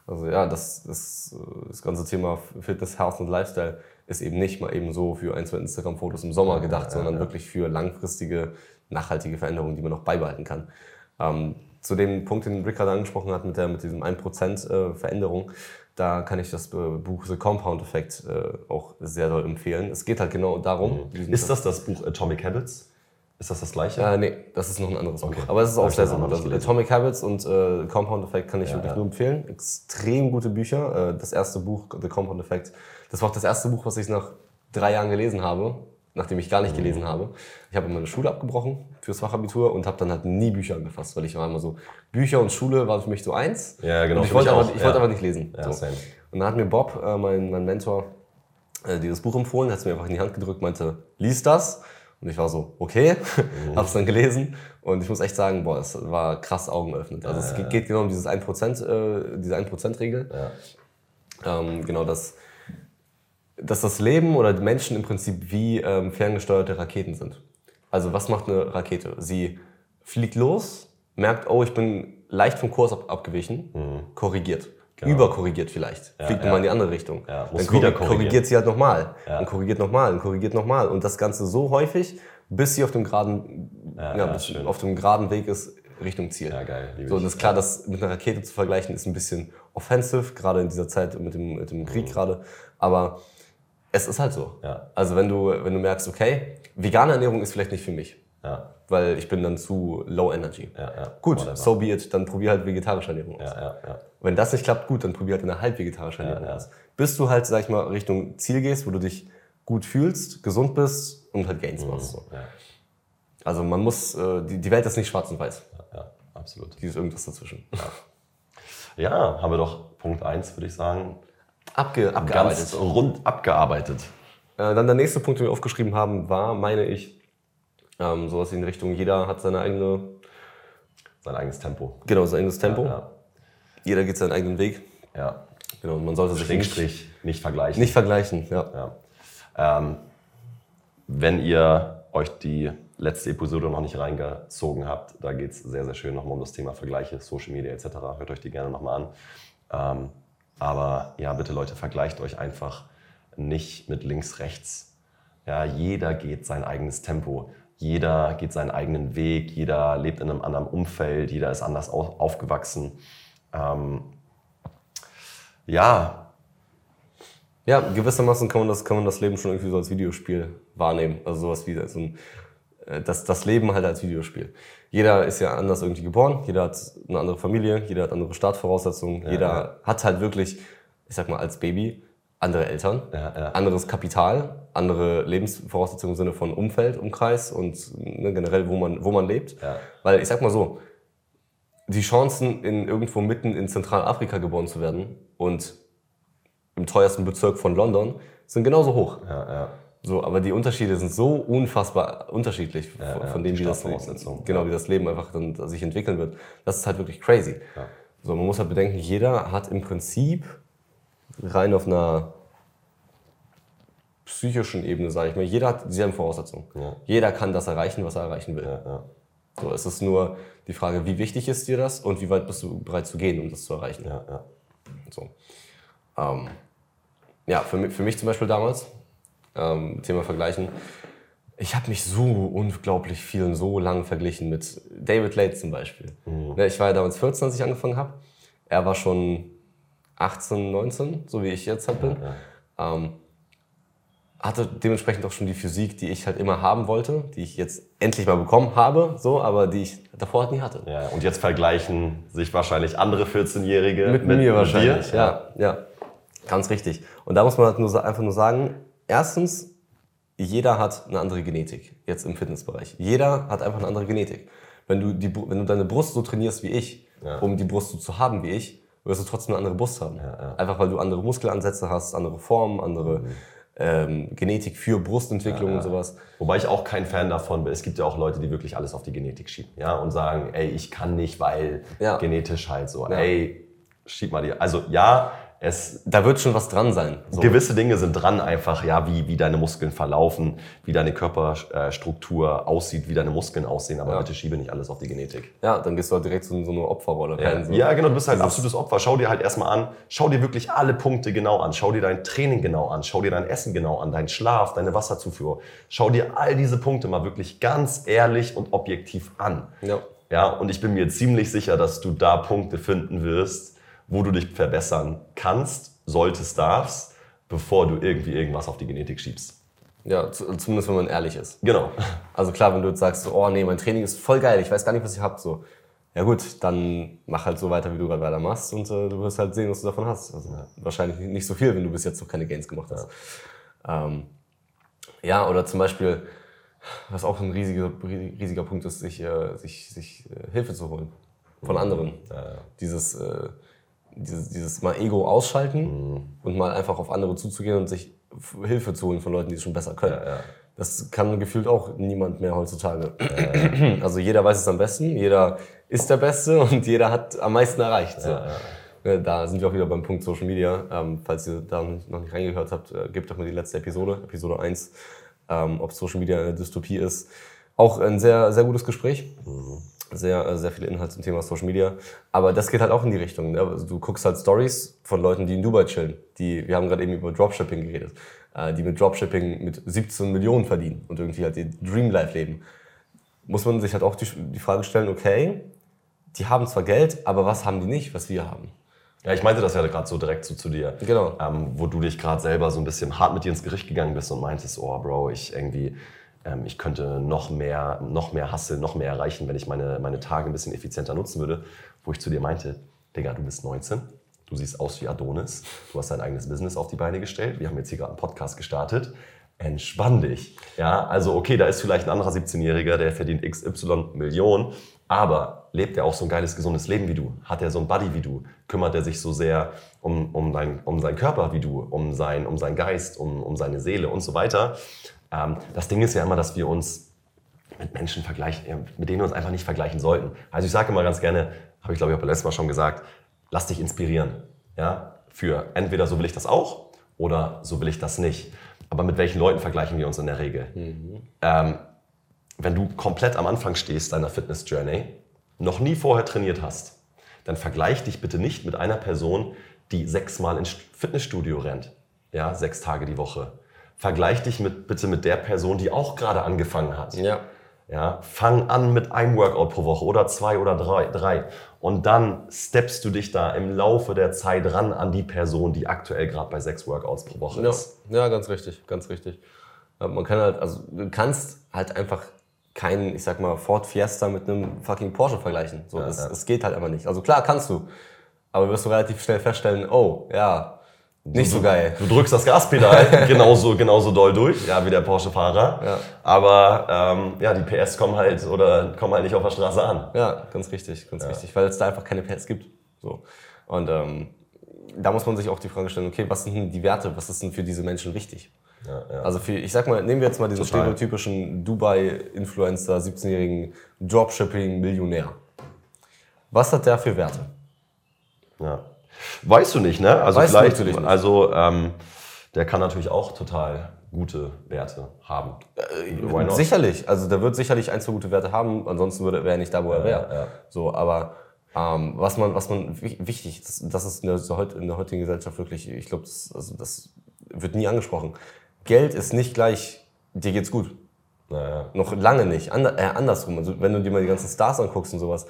Also ja, das, das, äh, das ganze Thema Fitness, Health und Lifestyle ist eben nicht mal eben so für ein, zwei Instagram-Fotos im Sommer gedacht, sondern wirklich für langfristige, nachhaltige Veränderungen, die man noch beibehalten kann. Ähm, zu dem Punkt, den Rick gerade angesprochen hat, mit, der, mit diesem 1% äh, Veränderung, da kann ich das äh, Buch The Compound Effect äh, auch sehr doll empfehlen. Es geht halt genau darum. Mhm. Ist das das Buch Atomic Habits? Ist das das gleiche? Äh, nee, das ist noch ein anderes okay. Buch. Aber es ist auch sehr, sehr gut. Also Atomic Habits und äh, Compound Effect kann ich ja, wirklich ja. nur empfehlen. Extrem gute Bücher. Das erste Buch, The Compound Effect, das war auch das erste Buch, was ich nach drei Jahren gelesen habe nachdem ich gar nicht gelesen mhm. habe. Ich habe meine Schule abgebrochen fürs Fachabitur und habe dann halt nie Bücher angefasst, weil ich war immer so, Bücher und Schule waren für mich so eins. Ja, genau. Und ich wollte einfach, ich ja. wollte einfach nicht lesen. Ja, so. Und dann hat mir Bob, äh, mein, mein Mentor, äh, dieses Buch empfohlen, hat es mir einfach in die Hand gedrückt, meinte, lies das. Und ich war so, okay, mhm. (laughs) habe es dann gelesen und ich muss echt sagen, boah, es war krass augenöffnend. Also ja, es geht genau um dieses 1%, äh, diese 1%-Regel. Ja. Ähm, genau das dass das Leben oder die Menschen im Prinzip wie ähm, ferngesteuerte Raketen sind. Also was macht eine Rakete? Sie fliegt los, merkt, oh, ich bin leicht vom Kurs ab abgewichen, mhm. korrigiert. Genau. Überkorrigiert vielleicht. Ja, fliegt ja. nochmal in die andere Richtung. Ja, dann wieder korrigiert sie halt nochmal. Ja. Und korrigiert nochmal und korrigiert nochmal. Und das Ganze so häufig, bis sie auf dem geraden, ja, auf dem geraden Weg ist Richtung Ziel. Ja, geil. So, und das ist klar, das mit einer Rakete zu vergleichen, ist ein bisschen offensive, gerade in dieser Zeit mit dem, mit dem Krieg mhm. gerade. Aber es ist halt so. Ja. Also wenn du, wenn du merkst, okay, vegane Ernährung ist vielleicht nicht für mich. Ja. Weil ich bin dann zu low energy. Ja, ja. Gut, Whatever. so be it, dann probier halt vegetarische Ernährung aus. Ja, ja, ja. Wenn das nicht klappt, gut, dann probier halt eine halb vegetarische Ernährung aus. Bis du halt, sag ich mal, Richtung Ziel gehst, wo du dich gut fühlst, gesund bist und halt Gains mhm. machst. So. Also man muss, äh, die, die Welt ist nicht schwarz und weiß. Ja, absolut. Die ist irgendwas dazwischen. Ja, haben wir doch Punkt 1, würde ich sagen, Abge abgearbeitet. Ganz rund abgearbeitet. Äh, dann der nächste Punkt, den wir aufgeschrieben haben, war, meine ich, ähm, sowas in Richtung, jeder hat seine eigene... Sein eigenes Tempo. Genau, sein eigenes Tempo. Ja, ja. Jeder geht seinen eigenen Weg. Ja. Genau, man sollte sich nicht, nicht, nicht vergleichen. Nicht vergleichen, ja. ja. Ähm, wenn ihr euch die letzte Episode noch nicht reingezogen habt, da geht es sehr, sehr schön nochmal um das Thema Vergleiche, Social Media etc. Hört euch die gerne nochmal an. Ähm, aber ja, bitte Leute, vergleicht euch einfach nicht mit links, rechts. Ja, jeder geht sein eigenes Tempo. Jeder geht seinen eigenen Weg. Jeder lebt in einem anderen Umfeld. Jeder ist anders aufgewachsen. Ähm, ja. Ja, gewissermaßen kann man, das, kann man das Leben schon irgendwie so als Videospiel wahrnehmen. Also sowas wie so ein, das, das Leben halt als Videospiel jeder ist ja anders irgendwie geboren, jeder hat eine andere Familie, jeder hat andere Startvoraussetzungen, ja, jeder ja. hat halt wirklich, ich sag mal, als Baby andere Eltern, ja, anderes Kapital, andere Lebensvoraussetzungen im Sinne von Umfeld, Umkreis und ne, generell, wo man, wo man lebt. Weil ich sag mal so, die Chancen, in irgendwo mitten in Zentralafrika geboren zu werden und im teuersten Bezirk von London, sind genauso hoch. Ja, ja. So, aber die Unterschiede sind so unfassbar unterschiedlich ja, von, ja, dem, wie das, genau, ja. wie das Leben einfach dann sich entwickeln wird. Das ist halt wirklich crazy. So, man muss halt bedenken, jeder hat im Prinzip rein auf einer psychischen Ebene, sage ich mal, jeder hat dieselben Voraussetzungen. Jeder kann das erreichen, was er erreichen will. So, es ist nur die Frage, wie wichtig ist dir das und wie weit bist du bereit zu gehen, um das zu erreichen. So. Ähm, ja, für mich, für mich zum Beispiel damals, ähm, Thema Vergleichen. Ich habe mich so unglaublich viel und so lang verglichen mit David Late zum Beispiel. Mhm. Ne, ich war ja damals 14, als ich angefangen habe. Er war schon 18, 19, so wie ich jetzt halt bin. Ja. Ähm, hatte dementsprechend auch schon die Physik, die ich halt immer haben wollte, die ich jetzt endlich mal bekommen habe, so, aber die ich davor halt nie hatte. Ja, und jetzt vergleichen sich wahrscheinlich andere 14-Jährige mit, mit, mir wahrscheinlich. Dir? Ja, ja, ganz richtig. Und da muss man halt nur, einfach nur sagen, erstens, jeder hat eine andere Genetik, jetzt im Fitnessbereich. Jeder hat einfach eine andere Genetik. Wenn du, die, wenn du deine Brust so trainierst wie ich, ja. um die Brust so zu haben wie ich, wirst du trotzdem eine andere Brust haben. Ja, ja. Einfach weil du andere Muskelansätze hast, andere Formen, andere mhm. ähm, Genetik für Brustentwicklung und sowas. Wobei ich auch kein Fan davon bin. Es gibt ja auch Leute, die wirklich alles auf die Genetik schieben ja, und sagen, ey, ich kann nicht, weil genetisch halt so. Ey, schieb mal die. Also ja, es, da wird schon was dran sein. So. Gewisse Dinge sind dran einfach, ja, wie, wie deine Muskeln verlaufen, wie deine Körperstruktur aussieht, wie deine Muskeln aussehen, aber ja. bitte schiebe nicht alles auf die Genetik. Ja, dann gehst du halt direkt so in so eine Opferrolle ja. rein. So. Ja, genau, du bist halt ein absolutes Opfer. Schau dir halt erstmal an, schau dir wirklich alle Punkte genau an, schau dir dein Training genau an, schau dir dein Essen genau an, deinen Schlaf, deine Wasserzufuhr. Schau dir all diese Punkte mal wirklich ganz ehrlich und objektiv an. Ja. Ja, und ich bin mir ziemlich sicher, dass du da Punkte finden wirst, wo du dich verbessern kannst, solltest, darfst, bevor du irgendwie irgendwas auf die Genetik schiebst. Ja, zumindest wenn man ehrlich ist. Genau. Also klar, wenn du jetzt sagst, oh nee, mein Training ist voll geil, ich weiß gar nicht, was ich hab, so. Ja gut, dann mach halt so weiter, wie du gerade weiter machst und äh, du wirst halt sehen, was du davon hast. Also ja. wahrscheinlich nicht so viel, wenn du bis jetzt noch keine Gains gemacht hast. Ja, ähm, ja oder zum Beispiel, was auch ein riesiger, riesiger Punkt ist, sich, äh, sich, sich äh, Hilfe zu holen von anderen. Ja, dieses, äh, dieses, dieses mal Ego ausschalten mhm. und mal einfach auf andere zuzugehen und sich Hilfe zu holen von Leuten, die es schon besser können. Ja, ja. Das kann gefühlt auch niemand mehr heutzutage. Ja, (clears throat) also jeder weiß es am besten, jeder ist der Beste (laughs) und jeder hat am meisten erreicht. So. Da sind wir auch wieder beim Punkt Social Media. Ähm, falls ihr da noch nicht reingehört habt, äh, gebt doch mal die letzte Episode, Episode 1, ähm, ob Social Media eine Dystopie ist. Auch ein sehr, sehr gutes Gespräch. Mhm sehr, äh, sehr viele Inhalte zum Thema Social Media. Aber das geht halt auch in die Richtung. Ne? Also du guckst halt Stories von Leuten, die in Dubai chillen. Die, wir haben gerade eben über Dropshipping geredet. Äh, die mit Dropshipping mit 17 Millionen verdienen und irgendwie halt ihr Dream Life leben. Muss man sich halt auch die, die Frage stellen, okay, die haben zwar Geld, aber was haben die nicht, was wir haben? Ja, ich meinte das ja gerade so direkt so zu dir. Genau. Ähm, wo du dich gerade selber so ein bisschen hart mit dir ins Gericht gegangen bist und meintest, oh Bro, ich irgendwie ich könnte noch mehr, noch mehr Hustle, noch mehr erreichen, wenn ich meine, meine Tage ein bisschen effizienter nutzen würde. Wo ich zu dir meinte, Digga, du bist 19, du siehst aus wie Adonis, du hast dein eigenes Business auf die Beine gestellt, wir haben jetzt hier gerade einen Podcast gestartet. Entspann dich. Ja, also okay, da ist vielleicht ein anderer 17-Jähriger, der verdient XY Millionen, aber lebt er auch so ein geiles, gesundes Leben wie du? Hat er so ein Buddy wie du? Kümmert er sich so sehr um, um, dein, um seinen Körper wie du, um, sein, um seinen Geist, um, um seine Seele und so weiter? Ähm, das Ding ist ja immer, dass wir uns mit Menschen vergleichen, mit denen wir uns einfach nicht vergleichen sollten. Also ich sage immer ganz gerne, habe ich glaube ich auch beim letzten Mal schon gesagt, lass dich inspirieren. Ja? Für entweder so will ich das auch oder so will ich das nicht. Aber mit welchen Leuten vergleichen wir uns in der Regel? Mhm. Ähm, wenn du komplett am Anfang stehst deiner Fitness-Journey, noch nie vorher trainiert hast, dann vergleich dich bitte nicht mit einer Person, die sechsmal ins Fitnessstudio rennt. Ja, sechs Tage die Woche vergleich dich mit, bitte mit der Person, die auch gerade angefangen hat. Ja. Ja, fang an mit einem Workout pro Woche oder zwei oder drei, drei. Und dann steppst du dich da im Laufe der Zeit ran an die Person, die aktuell gerade bei sechs Workouts pro Woche ist. Ja, ganz richtig, ganz richtig. Man kann halt, also du kannst halt einfach keinen, ich sag mal, Ford Fiesta mit einem fucking Porsche vergleichen. So, ja, das, ja. das geht halt einfach nicht. Also klar kannst du, aber wirst du relativ schnell feststellen, oh, ja, nicht so geil. Du drückst das Gaspedal (laughs) genauso, genauso doll durch, ja, wie der Porsche-Fahrer. Ja. Aber ähm, ja, die PS kommen halt oder kommen halt nicht auf der Straße an. Ja, ganz richtig, ganz ja. richtig, weil es da einfach keine PS gibt. So. Und ähm, da muss man sich auch die Frage stellen, okay, was sind denn die Werte, was ist denn für diese Menschen wichtig? Ja, ja. Also für, ich sag mal, nehmen wir jetzt mal diesen Total. stereotypischen Dubai-Influencer, 17-jährigen Dropshipping-Millionär. Was hat der für Werte? Ja. Weißt du nicht, ne? Also weißt vielleicht, natürlich nicht. also ähm, der kann natürlich auch total gute Werte haben. Äh, sicherlich, also der wird sicherlich ein, zwei gute Werte haben, ansonsten wäre er nicht da, wo er wäre. Ja, ja. So, aber ähm, was man, was man wichtig, das, das ist in der, in der, heutigen Gesellschaft wirklich, ich glaube, das, also das wird nie angesprochen. Geld ist nicht gleich, dir geht's gut. Naja. Noch lange nicht. Ander, äh, andersrum. Also wenn du dir mal die ganzen Stars anguckst und sowas.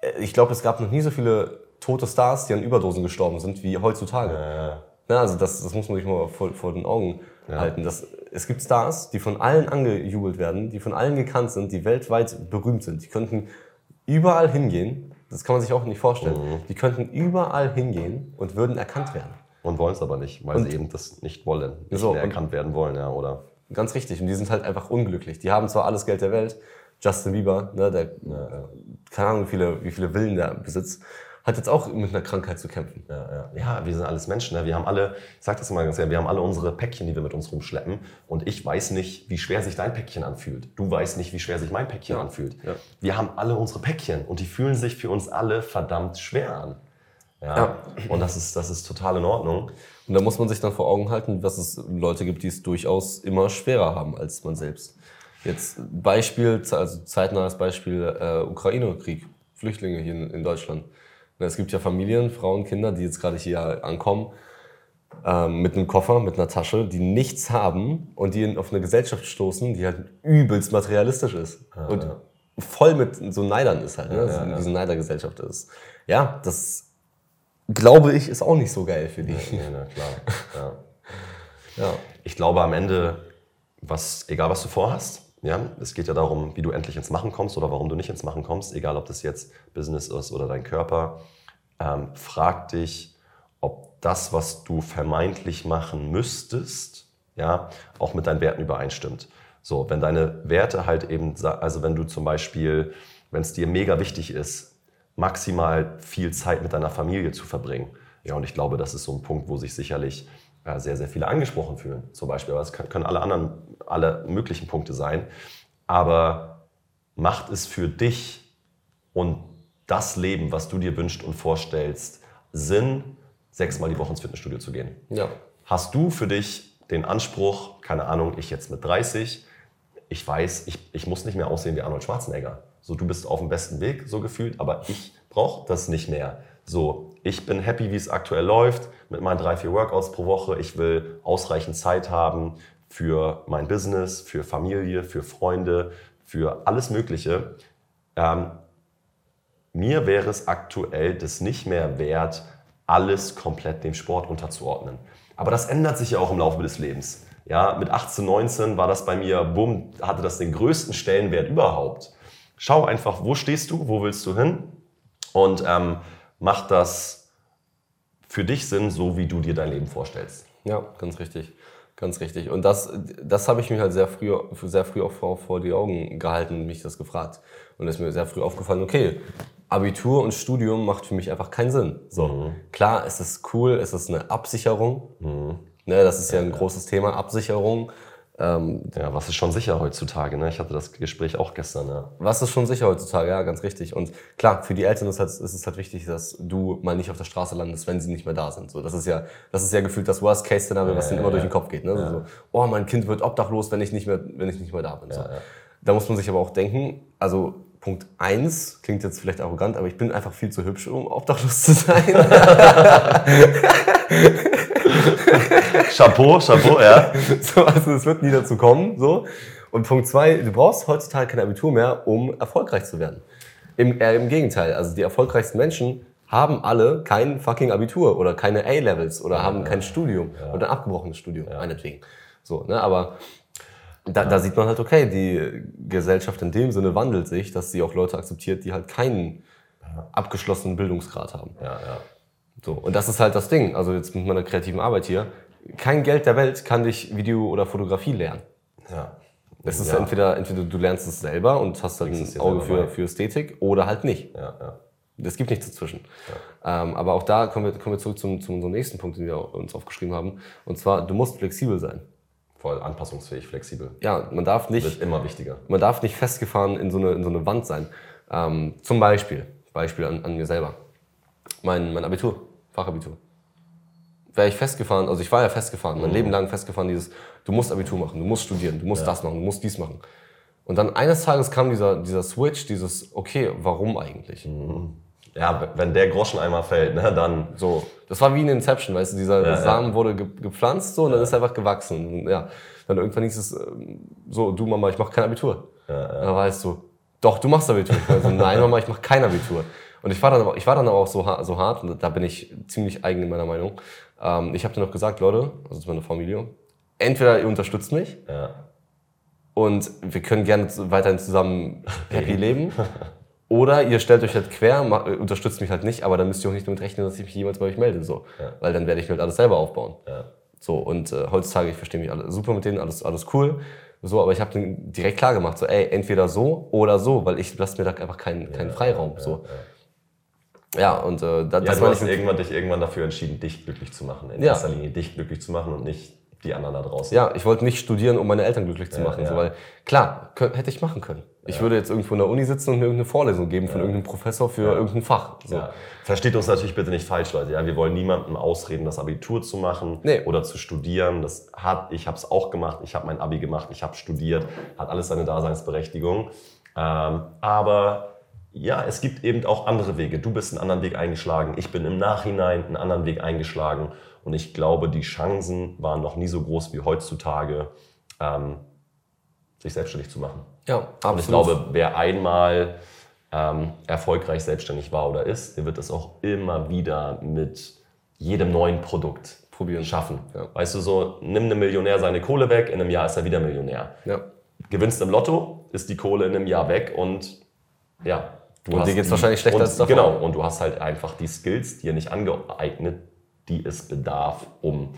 Äh, ich glaube, es gab noch nie so viele tote Stars, die an Überdosen gestorben sind, wie heutzutage. Ja, ja. also das, das muss man sich mal vor, vor den Augen ja. halten. Das, es gibt Stars, die von allen angejubelt werden, die von allen gekannt sind, die weltweit berühmt sind. Die könnten überall hingehen, das kann man sich auch nicht vorstellen, mhm. die könnten überall hingehen und würden erkannt werden. Und wollen es aber nicht, weil und, sie eben das nicht wollen, nicht so, mehr erkannt werden wollen, ja, oder? Ganz richtig. Und die sind halt einfach unglücklich. Die haben zwar alles Geld der Welt, Justin Bieber, ne, der, ja, keine Ahnung, wie viele, wie viele Villen der besitzt, hat jetzt auch mit einer Krankheit zu kämpfen. Ja, ja. ja wir sind alles Menschen. Ne? Wir haben alle, ich sag das immer ganz gerne, wir haben alle unsere Päckchen, die wir mit uns rumschleppen. Und ich weiß nicht, wie schwer sich dein Päckchen anfühlt. Du weißt nicht, wie schwer sich mein Päckchen ja. anfühlt. Wir haben alle unsere Päckchen und die fühlen sich für uns alle verdammt schwer an. Ja. ja. Und das ist, das ist total in Ordnung. Und da muss man sich dann vor Augen halten, dass es Leute gibt, die es durchaus immer schwerer haben als man selbst. Jetzt Beispiel, also zeitnahes Beispiel äh, Ukraine-Krieg, Flüchtlinge hier in, in Deutschland. Es gibt ja Familien, Frauen, Kinder, die jetzt gerade hier ankommen, ähm, mit einem Koffer, mit einer Tasche, die nichts haben und die auf eine Gesellschaft stoßen, die halt übelst materialistisch ist. Ja, und ja. voll mit so Neidern ist halt, ne? Ja, so, ja, diese Neidergesellschaft ist. Ja, das glaube ich ist auch nicht so geil für die. Nee, na klar. (laughs) Ja. Ja. Ich glaube am Ende, was, egal was du vorhast, ja, es geht ja darum, wie du endlich ins Machen kommst oder warum du nicht ins Machen kommst, egal ob das jetzt Business ist oder dein Körper, ähm, frag dich, ob das, was du vermeintlich machen müsstest, ja, auch mit deinen Werten übereinstimmt. So, wenn deine Werte halt eben, also wenn du zum Beispiel, wenn es dir mega wichtig ist, maximal viel Zeit mit deiner Familie zu verbringen. Ja, und ich glaube, das ist so ein Punkt, wo sich sicherlich äh, sehr, sehr viele angesprochen fühlen, zum Beispiel. Aber es können alle anderen, alle möglichen Punkte sein. Aber macht es für dich und das Leben, was du dir wünschst und vorstellst, Sinn, sechsmal die Woche ins Fitnessstudio zu gehen? Ja. Hast du für dich den Anspruch, keine Ahnung, ich jetzt mit 30, ich weiß, ich, ich muss nicht mehr aussehen wie Arnold Schwarzenegger. So, du bist auf dem besten Weg, so gefühlt, aber ich brauche das nicht mehr. So, ich bin happy, wie es aktuell läuft, mit meinen drei, vier Workouts pro Woche. Ich will ausreichend Zeit haben für mein Business, für Familie, für Freunde, für alles Mögliche. Ähm, mir wäre es aktuell das nicht mehr wert, alles komplett dem Sport unterzuordnen. Aber das ändert sich ja auch im Laufe des Lebens. Ja, mit 18, 19 war das bei mir, bumm, hatte das den größten Stellenwert überhaupt. Schau einfach, wo stehst du, wo willst du hin und ähm, mach das für dich Sinn, so wie du dir dein Leben vorstellst. Ja, ganz richtig. Ganz richtig. Und das, das habe ich mir halt sehr früh, sehr früh auch vor, vor die Augen gehalten und mich das gefragt. Und es ist mir sehr früh aufgefallen, okay, Abitur und Studium macht für mich einfach keinen Sinn. So, klar, es ist cool, es ist eine Absicherung. Ne, das ist ja ein großes Thema, Absicherung. Ähm, Ja, was ist schon sicher heutzutage? Ne? Ich hatte das Gespräch auch gestern. Ja. was ist schon sicher heutzutage? Ja, ganz richtig. Und klar, für die Eltern ist, halt, ist es halt wichtig, dass du mal nicht auf der Straße landest, wenn sie nicht mehr da sind. So, das ist ja, das ist ja gefühlt das Worst-Case-Szenario, was Ja, denen immer durch den Kopf geht. Ne? So, so, oh, mein Kind wird obdachlos, wenn ich nicht mehr, wenn ich nicht mehr da bin. So. Da muss man sich aber auch denken, also Punkt eins klingt jetzt vielleicht arrogant, aber ich bin einfach viel zu hübsch, um obdachlos zu sein. (laughs) (laughs) (laughs) Chapeau, Chapeau, ja. (laughs) so, also es wird nie dazu kommen. So. Und Punkt zwei, du brauchst heutzutage kein Abitur mehr, um erfolgreich zu werden. Im, eher im Gegenteil, also die erfolgreichsten Menschen haben alle kein fucking Abitur oder keine A-Levels oder haben kein Studium oder ein abgebrochenes Studium, meinetwegen. So, ne, aber da, da sieht man halt, okay, die Gesellschaft in dem Sinne wandelt sich, dass sie auch Leute akzeptiert, die halt keinen abgeschlossenen Bildungsgrad haben. ja, ja. So, und das ist halt das Ding, also jetzt mit meiner kreativen Arbeit hier. Kein Geld der Welt kann dich Video oder Fotografie lernen. ja. Es ist Ja. entweder, entweder du lernst es selber und hast halt es ein Auge für, für Ästhetik oder halt nicht. ja, ja. Es gibt nichts dazwischen. Ähm, aber auch da kommen wir, kommen wir zurück zum, zu unserem nächsten Punkt, den wir uns aufgeschrieben haben. Und zwar, du musst flexibel sein. Voll anpassungsfähig, flexibel. Ja, man darf nicht, Wird immer wichtiger. man darf nicht festgefahren in so eine, in so eine Wand sein. Ähm, zum Beispiel, Beispiel an, an mir selber. Mein, mein Abitur, Fachabitur. Wäre ich festgefahren, also ich war ja festgefahren, mein Leben lang festgefahren, dieses, du musst Abitur machen, du musst studieren, du musst das machen, du musst dies machen. Und dann eines Tages kam dieser, dieser Switch, dieses, okay, warum eigentlich? Ja, wenn der Groschen einmal fällt, ne, dann So, das war wie ein Inception, weißt du, dieser Ja, Samen wurde ge gepflanzt so und dann ist er einfach gewachsen. Und, ja, dann irgendwann hieß es ähm, so, du Mama, ich mache kein Abitur. Ja, Da war es so, doch, du machst Abitur. Ich war so, nein Mama, ich mache kein Abitur. Und ich war dann, aber- ich war dann aber auch so, so hart, und da bin ich ziemlich eigen in meiner Meinung. Ähm, ich habe dann noch gesagt, Leute, also zu meiner Familie, entweder ihr unterstützt mich ja, und wir können gerne weiterhin zusammen (laughs) happy leben. Oder ihr stellt euch halt quer, äh, unterstützt mich halt nicht, aber dann müsst ihr auch nicht damit rechnen, dass ich mich jemals bei euch melde. So. Weil dann werde ich mir halt alles selber aufbauen. ja. So, und äh, heutzutage, ich verstehe mich alle super mit denen, alles, alles cool. So, aber ich habe denen direkt klar gemacht, so, ey, entweder so oder so, weil ich lasse mir da einfach keinen, keinen Freiraum. so. Ja, und äh, da, Ja, das du hast irgendwann, dich irgendwann dafür entschieden, dich glücklich zu machen. In Ja. erster Linie dich glücklich zu machen und nicht die anderen da draußen. Ja, ich wollte nicht studieren, um meine Eltern glücklich zu machen. ja. So, weil klar, kö- hätte ich machen können. Ich würde jetzt irgendwo in der Uni sitzen und mir irgendeine Vorlesung geben von irgendeinem Professor für irgendein Fach. So. Ja. Versteht uns natürlich bitte nicht falsch, Leute. Ja, wir wollen niemandem ausreden, das Abitur zu machen Nee. oder zu studieren. Das hat, ich habe es auch gemacht. Ich habe mein Abi gemacht. Ich habe studiert. Hat alles seine Daseinsberechtigung. Ähm, aber ja, es gibt eben auch andere Wege. Du bist einen anderen Weg eingeschlagen. Ich bin im Nachhinein einen anderen Weg eingeschlagen. Und ich glaube, die Chancen waren noch nie so groß wie heutzutage, ähm, sich selbstständig zu machen. Ja, absolut. Und ich glaube, wer einmal ähm, erfolgreich selbstständig war oder ist, der wird es auch immer wieder mit jedem neuen Produkt probieren schaffen. Ja. Weißt du so, nimm einem Millionär seine Kohle weg, in einem Jahr ist er wieder Millionär. Ja. Gewinnst im Lotto, ist die Kohle in einem Jahr weg und ja. Du und dir geht es wahrscheinlich schlechter und, als davor. Genau, und du hast halt einfach die Skills dir nicht angeeignet, die es bedarf, um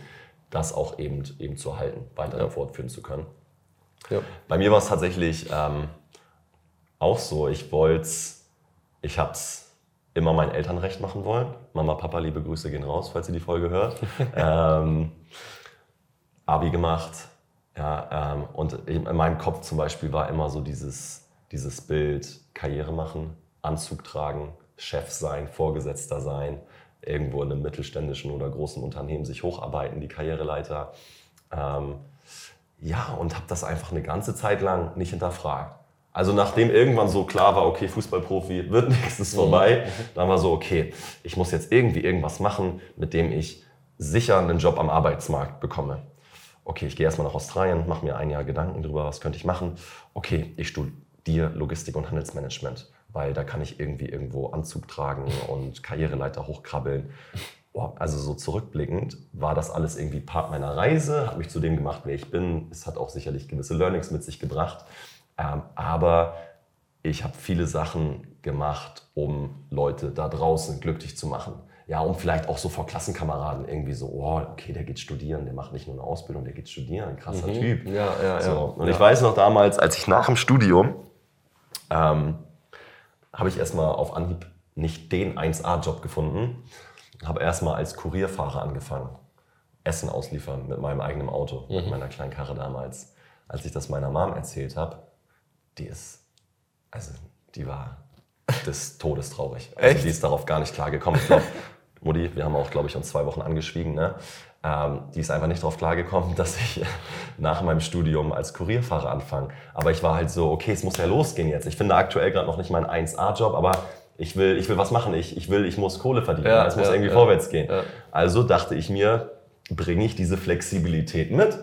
das auch eben, eben zu halten, weiter ja. fortführen zu können. Ja. Bei mir war es tatsächlich ähm, auch so, ich wollte ich habe es immer mein Elternrecht machen wollen. Mama, Papa, liebe Grüße gehen raus, falls ihr die Folge hört. (laughs) ähm, Abi gemacht. Ja, ähm, und in meinem Kopf zum Beispiel war immer so dieses, dieses Bild, Karriere machen, Anzug tragen, Chef sein, Vorgesetzter sein, irgendwo in einem mittelständischen oder großen Unternehmen sich hocharbeiten, die Karriereleiter. Ähm, ja, und habe das einfach eine ganze Zeit lang nicht hinterfragt. Also nachdem irgendwann so klar war, okay, Fußballprofi wird (laughs) nichts, ist vorbei, mhm. dann war so, okay, ich muss jetzt irgendwie irgendwas machen, mit dem ich sicher einen Job am Arbeitsmarkt bekomme. Okay, ich gehe erstmal nach Australien, mache mir ein Jahr Gedanken darüber, was könnte ich machen. Okay, ich studiere Logistik und Handelsmanagement, weil da kann ich irgendwie irgendwo Anzug tragen und Karriereleiter hochkrabbeln. also so zurückblickend war das alles irgendwie Part meiner Reise, hat mich zu dem gemacht, wer ich bin. Es hat auch sicherlich gewisse Learnings mit sich gebracht. Ähm, aber ich habe viele Sachen gemacht, um Leute da draußen glücklich zu machen. Ja, um vielleicht auch so vor Klassenkameraden irgendwie so, oh, okay, der geht studieren, der macht nicht nur eine Ausbildung, der geht studieren, krasser mhm. Typ. Ja, ja, so. ja. Und ich weiß noch damals, als ich nach dem Studium, ähm, habe ich erstmal auf Anhieb nicht den 1A-Job gefunden, habe erstmal als Kurierfahrer angefangen. Essen ausliefern mit meinem eigenen Auto, mhm. mit meiner kleinen Karre damals. Als ich das meiner Mom erzählt habe, die ist, also die war des Todes traurig. Also Echt? die ist darauf gar nicht klar gekommen. Ich glaube, Mutti, wir haben auch, glaube ich, uns zwei Wochen angeschwiegen, ne? Ähm, die ist einfach nicht darauf klargekommen, (laughs) dass ich nach meinem Studium als Kurierfahrer anfange. Aber ich war halt so, okay, es muss ja losgehen jetzt. Ich finde aktuell gerade noch nicht meinen 1A-Job, aber ich will, ich will was machen. Ich, ich will, ich muss Kohle verdienen. Ja, es muss ja, irgendwie ja, vorwärts gehen. Also dachte ich mir, bringe ich diese Flexibilität mit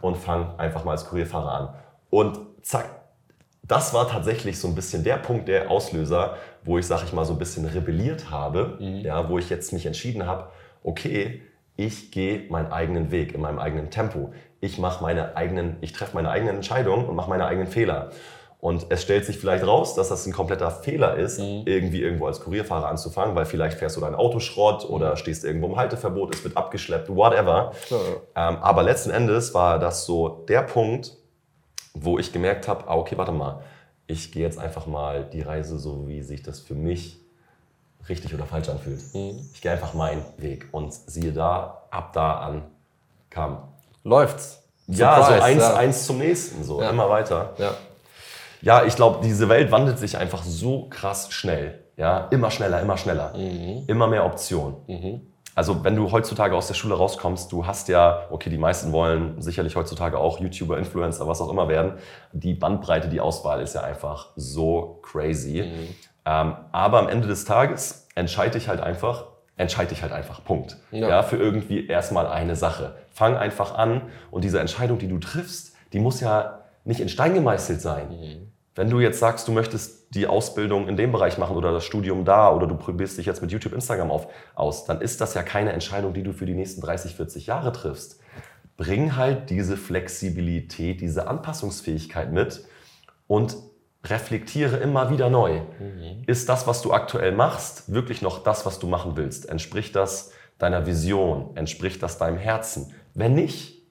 und fange einfach mal als Kurierfahrer an. Und zack, das war tatsächlich so ein bisschen der Punkt, der Auslöser, wo ich, sag ich mal, so ein bisschen rebelliert habe, mhm. ja, wo ich jetzt mich entschieden habe, okay, ich gehe meinen eigenen Weg in meinem eigenen Tempo. Ich mache meine eigenen, ich treffe meine eigenen Entscheidungen und mache meine eigenen Fehler. Und es stellt sich vielleicht raus, dass das ein kompletter Fehler ist, mhm. irgendwie irgendwo als Kurierfahrer anzufangen, weil vielleicht fährst du dein Autoschrott oder mhm. stehst irgendwo im Halteverbot, es wird abgeschleppt, whatever. Ja. Ähm, aber letzten Endes war das so der Punkt, wo ich gemerkt habe, ah, okay, warte mal, ich gehe jetzt einfach mal die Reise so, wie sich das für mich richtig oder falsch anfühlt. Mhm. Ich gehe einfach meinen Weg und siehe da, ab da an kam. Läuft's. Ja, Surprise, so eins, ja. eins zum nächsten, so ja. immer weiter. Ja, ja ich glaube, diese Welt wandelt sich einfach so krass schnell. Ja, immer schneller, immer schneller. Mhm. Immer mehr Optionen. Mhm. Also wenn du heutzutage aus der Schule rauskommst, du hast ja, okay, die meisten wollen sicherlich heutzutage auch YouTuber, Influencer, was auch immer werden. Die Bandbreite, die Auswahl ist ja einfach so crazy. Mhm. Ähm, aber am Ende des Tages entscheide ich halt einfach, entscheide ich halt einfach, Punkt. Ja. ja, für irgendwie erstmal eine Sache. Fang einfach an und diese Entscheidung, die du triffst, die muss ja nicht in Stein gemeißelt sein. Mhm. Wenn du jetzt sagst, du möchtest die Ausbildung in dem Bereich machen oder das Studium da oder du probierst dich jetzt mit YouTube, Instagram auf, aus, dann ist das ja keine Entscheidung, die du für die nächsten 30, 40 Jahre triffst. Bring halt diese Flexibilität, diese Anpassungsfähigkeit mit und reflektiere immer wieder neu. Mhm. Ist das, was du aktuell machst, wirklich noch das, was du machen willst? Entspricht das deiner Vision? Entspricht das deinem Herzen? Wenn nicht,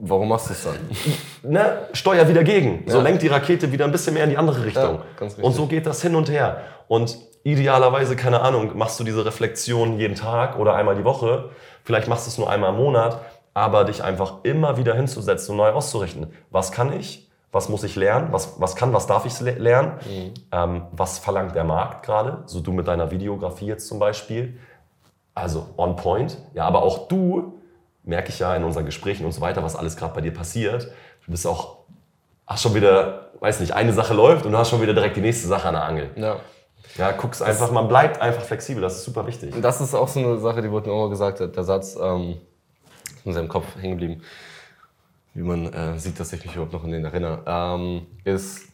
Warum machst du es dann? (laughs) Ne, steuer wieder gegen. Ja. So lenkt die Rakete wieder ein bisschen mehr in die andere Richtung. Ja, und so geht das hin und her. Und idealerweise, keine Ahnung, machst du diese Reflexion jeden Tag oder einmal die Woche. Vielleicht machst du es nur einmal im Monat. Aber dich einfach immer wieder hinzusetzen und neu auszurichten. Was kann ich? Was muss ich lernen? Was, was kann, was darf ich lernen? Mhm. Ähm, was verlangt der Markt gerade? So du mit deiner Videografie jetzt zum Beispiel. Also on point. Ja, aber auch du merke ich ja in unseren Gesprächen und so weiter, was alles gerade bei dir passiert. Du bist auch, hast schon wieder, weiß nicht, eine Sache läuft und du hast schon wieder direkt die nächste Sache an der Angel. Ja. Ja, guck's einfach, man bleibt einfach flexibel, das ist super wichtig. Das ist auch so eine Sache, die wurde mir immer gesagt, der Satz, ähm, ist in seinem Kopf hängen geblieben. wie man äh, sieht, dass ich mich überhaupt noch an den erinnere, ähm, ist,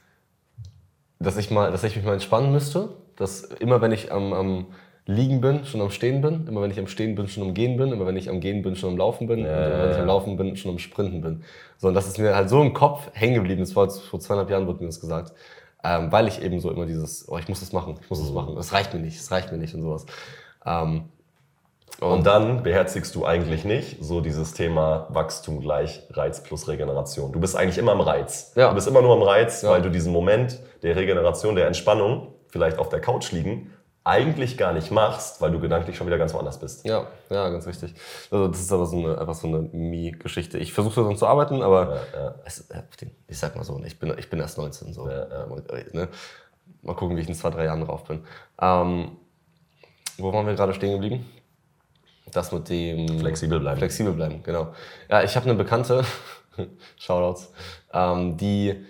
dass ich, mal, dass ich mich mal entspannen müsste. Dass immer, wenn ich am, am Liegen bin, schon am Stehen bin, immer wenn ich am Stehen bin, schon am Gehen bin, immer wenn ich am Gehen bin, schon am Laufen bin, Ja, und immer wenn ich am Laufen bin, schon am Sprinten bin. So, und das ist mir halt so im Kopf hängen geblieben. Das war vor zweieinhalb Jahren, wurde mir das gesagt. Ähm, weil ich eben so immer dieses, oh, ich muss das machen, ich muss Mhm. das machen, das reicht mir nicht, das reicht mir nicht und sowas. Ähm, Und dann beherzigst du eigentlich nicht so dieses Thema Wachstum gleich Reiz plus Regeneration. Du bist eigentlich immer am Reiz. Ja. Du bist immer nur am Reiz, Ja. weil du diesen Moment der Regeneration, der Entspannung, vielleicht auf der Couch liegen, eigentlich gar nicht machst, weil du gedanklich schon wieder ganz woanders bist. Ja, ja, ganz richtig. Also das ist aber so eine, einfach so eine Mi-Geschichte. Ich versuche daran zu arbeiten, aber Ja, ja. Es, äh, ich sag mal so, ich bin, ich bin erst 19. So. Ja. Ne? Mal gucken, wie ich in zwei, drei Jahren drauf bin. Ähm, wo waren wir gerade stehen geblieben? Das mit dem Flexibel bleiben. Flexibel bleiben, genau. Ja, ich habe eine Bekannte, (laughs) Shoutouts, ähm, die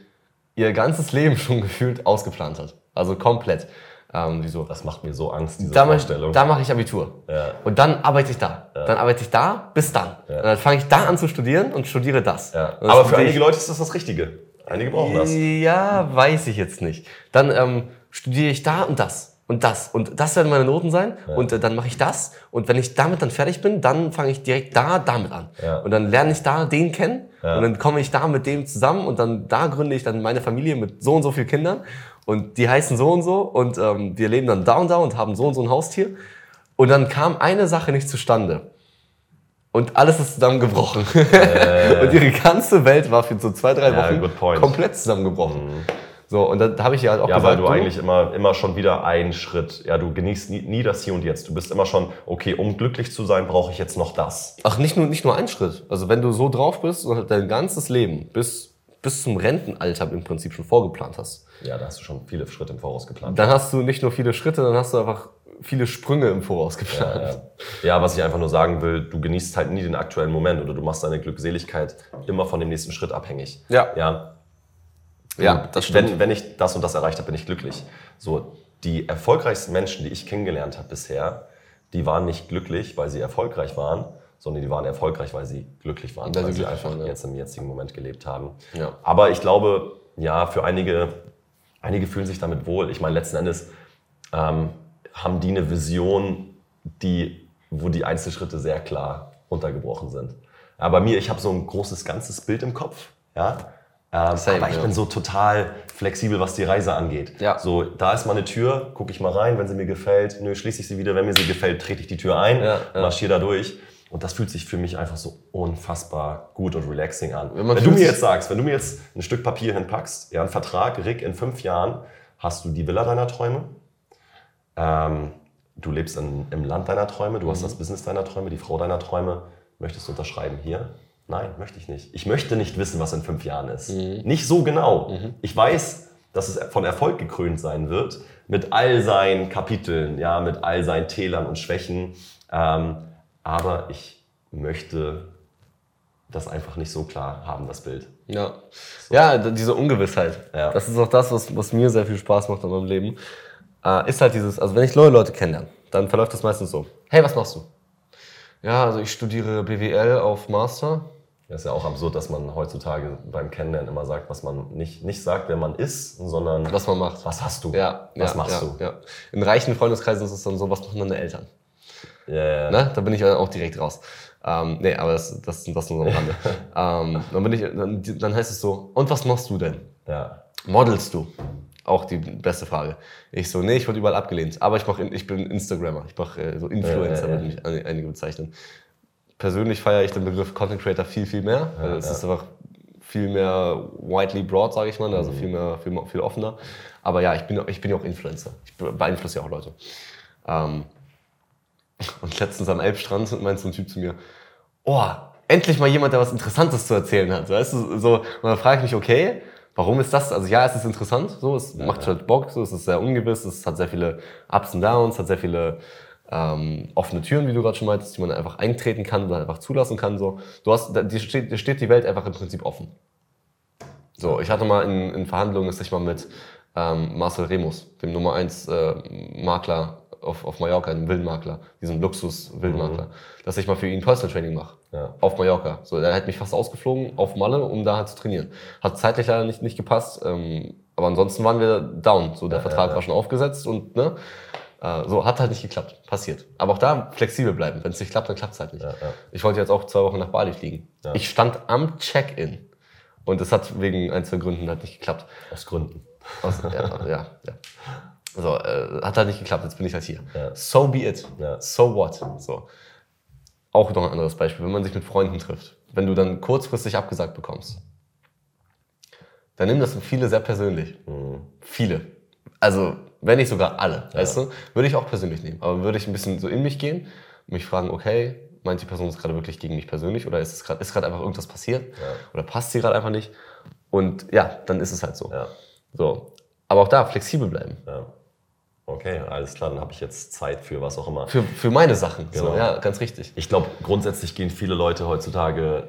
ihr ganzes Leben schon gefühlt ausgeplant hat. Also komplett. Ähm, wieso? Das macht mir so Angst, diese Da mache Vorstellung. da mach ich Abitur. Ja. Und dann arbeite ich da. Dann arbeite ich da bis dann. Und dann fange ich da an zu studieren und studiere das. ja. Das Aber für einige Leute ist das das Richtige. Einige brauchen das. Ja, weiß ich jetzt nicht. Dann ähm, studiere ich da und das und das und das werden meine Noten sein und äh, dann mache ich das und wenn ich damit dann fertig bin, dann fange ich direkt da damit an Ja. und dann lerne ich da den kennen Ja. und dann komme ich da mit dem zusammen und dann da gründe ich dann meine Familie mit so und so vielen Kindern und die heißen so und so und ähm, wir leben dann da und da und haben so und so ein Haustier und dann kam eine Sache nicht zustande. Und alles ist zusammengebrochen. (laughs) und ihre ganze Welt war für so zwei, drei Ja, Wochen komplett zusammengebrochen. So, und da, habe ich ja halt auch Ja, gesagt, weil du eigentlich immer, immer schon wieder einen Schritt, ja, du genießt nie, nie das Hier und Jetzt. Du bist immer schon, okay, um glücklich zu sein, brauche ich jetzt noch das. ach, nicht nur, nicht nur ein Schritt. Also wenn du so drauf bist und halt dein ganzes Leben bis, bis zum Rentenalter im Prinzip schon vorgeplant hast, Ja, da hast du schon viele Schritte im Voraus geplant. dann hast du nicht nur viele Schritte, dann hast du einfach viele Sprünge im Voraus geplant. Ja. ja, was ich einfach nur sagen will, du genießt halt nie den aktuellen Moment oder du machst deine Glückseligkeit immer von dem nächsten Schritt abhängig. Ja. Ja, Ja, das stimmt. wenn, wenn ich das und das erreicht habe, bin ich glücklich. So, die erfolgreichsten Menschen, die ich kennengelernt habe bisher, die waren nicht glücklich, weil sie erfolgreich waren, sondern die waren erfolgreich, weil sie glücklich waren, Weil weil, sie einfach waren, ja. jetzt im jetzigen Moment gelebt haben. Ja. Aber ich glaube, ja, für einige, einige fühlen sich damit wohl. Ich meine, letzten Endes ähm, haben die eine Vision, die, wo die Einzelschritte sehr klar runtergebrochen sind. Ja, bei mir, ich habe so ein großes ganzes Bild im Kopf. Ja? Ähm, Same, aber ich ja. bin so total flexibel, was die Reise angeht. Ja. So, da ist mal eine Tür, gucke ich mal rein, wenn sie mir gefällt. Nö, schließe ich sie wieder. Wenn mir sie gefällt, trete ich die Tür ein, ja. marschiere da durch. Und das fühlt sich für mich einfach so unfassbar gut und relaxing an. Wenn wenn du mir jetzt sagst, wenn du mir jetzt ein Stück Papier hinpackst, ja, einen Vertrag, Rick, in fünf Jahren hast du die Villa deiner Träume, ähm, du lebst in, im Land deiner Träume, du Mhm. hast das Business deiner Träume, die Frau deiner Träume, möchtest du unterschreiben hier? Nein, möchte ich nicht. Ich möchte nicht wissen, was in fünf Jahren ist. Mhm. Nicht so genau. Ich weiß, dass es von Erfolg gekrönt sein wird, mit all seinen Kapiteln, ja, mit all seinen Tälern und Schwächen. Ähm, aber ich möchte das einfach nicht so klar haben, das Bild. Ja, ja d- diese Ungewissheit. Ja. Das ist auch das, was, was mir sehr viel Spaß macht in meinem Leben. Äh, ist halt dieses, also wenn ich neue Leute kennenlerne, dann verläuft das meistens so. Hey, was machst du? Ja, also ich studiere BWL auf Master. Das ist ja auch absurd, dass man heutzutage beim Kennenlernen immer sagt, was man nicht, nicht sagt, wer man ist, sondern Was man macht. was hast du? Ja, was ja, machst ja, du? Ja. In reichen Freundeskreisen ist es dann so, was machen deine Eltern? Ja, ja. Ne? Da bin ich auch direkt raus. Ähm, nee, aber das, das, das nur so am Rande. (laughs) ähm, dann, bin ich, dann, dann heißt es so, und was machst du denn? ja. Modelst du? Auch die beste Frage. Ich so, nee, ich wurde überall abgelehnt. Aber ich, mach, ich bin Instagrammer. Ich mache äh, so Influencer, Ja, ja, ja. würden mich ein- einige bezeichnen. Persönlich feiere ich den Begriff Content Creator viel, viel mehr. weil es ist einfach viel mehr widely broad, sage ich mal. Mhm. Also viel, mehr, viel, viel offener. Aber ja, ich bin, ich bin ja auch Influencer. Ich be- beeinflusse ja auch Leute. Ähm, und letztens am Elbstrand meinte so ein Typ zu mir, oh, endlich mal jemand, der was Interessantes zu erzählen hat. Weißt du, so, und dann frage ich mich, okay, warum ist das? Also ja, es ist interessant, so, es macht halt Bock, so, es ist sehr ungewiss, es hat sehr viele Ups und Downs, hat sehr viele ähm, offene Türen, wie du gerade schon meintest, die man einfach eintreten kann oder einfach zulassen kann. So. Du hast, da, dir, steht, dir steht die Welt einfach im Prinzip offen. So, ich hatte mal in, in Verhandlungen, dass ich mal mit ähm, Marcel Remus, dem Nummer 1 äh, Makler auf, auf Mallorca, einen Wildmakler, diesen Luxus-Wildmakler, dass ich mal für ihn Personal Training mache. Ja. Auf Mallorca. So, er hat mich fast ausgeflogen auf Malle, um da halt zu trainieren. Hat zeitlich leider nicht, nicht gepasst, ähm, aber ansonsten waren wir down. So, der Vertrag war schon aufgesetzt und ne, äh, so hat halt nicht geklappt. Passiert. Aber auch da flexibel bleiben. Wenn es nicht klappt, dann klappt es halt nicht. ja. Ich wollte jetzt auch zwei Wochen nach Bali fliegen. Ich stand am Check-in. Und es hat wegen ein, zwei Gründen halt nicht geklappt. Aus Gründen. Aus, ja, ja, ja. (laughs) So, äh, hat halt nicht geklappt, jetzt bin ich halt hier. Ja. So be it. Ja. So what? So. Auch noch ein anderes Beispiel, wenn man sich mit Freunden trifft. Wenn du dann kurzfristig abgesagt bekommst, dann nehmen das viele sehr persönlich. Mhm. Viele. Also, wenn nicht sogar alle, weißt du? Würde ich auch persönlich nehmen. Aber würde ich ein bisschen so in mich gehen und mich fragen, okay, meint die Person es gerade wirklich gegen mich persönlich oder ist es gerade ist gerade einfach irgendwas passiert oder passt sie gerade einfach nicht? Und ja, dann ist es halt so. Ja. So. Aber auch da flexibel bleiben. ja. Okay, alles klar, dann habe ich jetzt Zeit für was auch immer. Für, für meine Sachen. So, Genau. ja, ganz richtig. Ich glaube, grundsätzlich gehen viele Leute heutzutage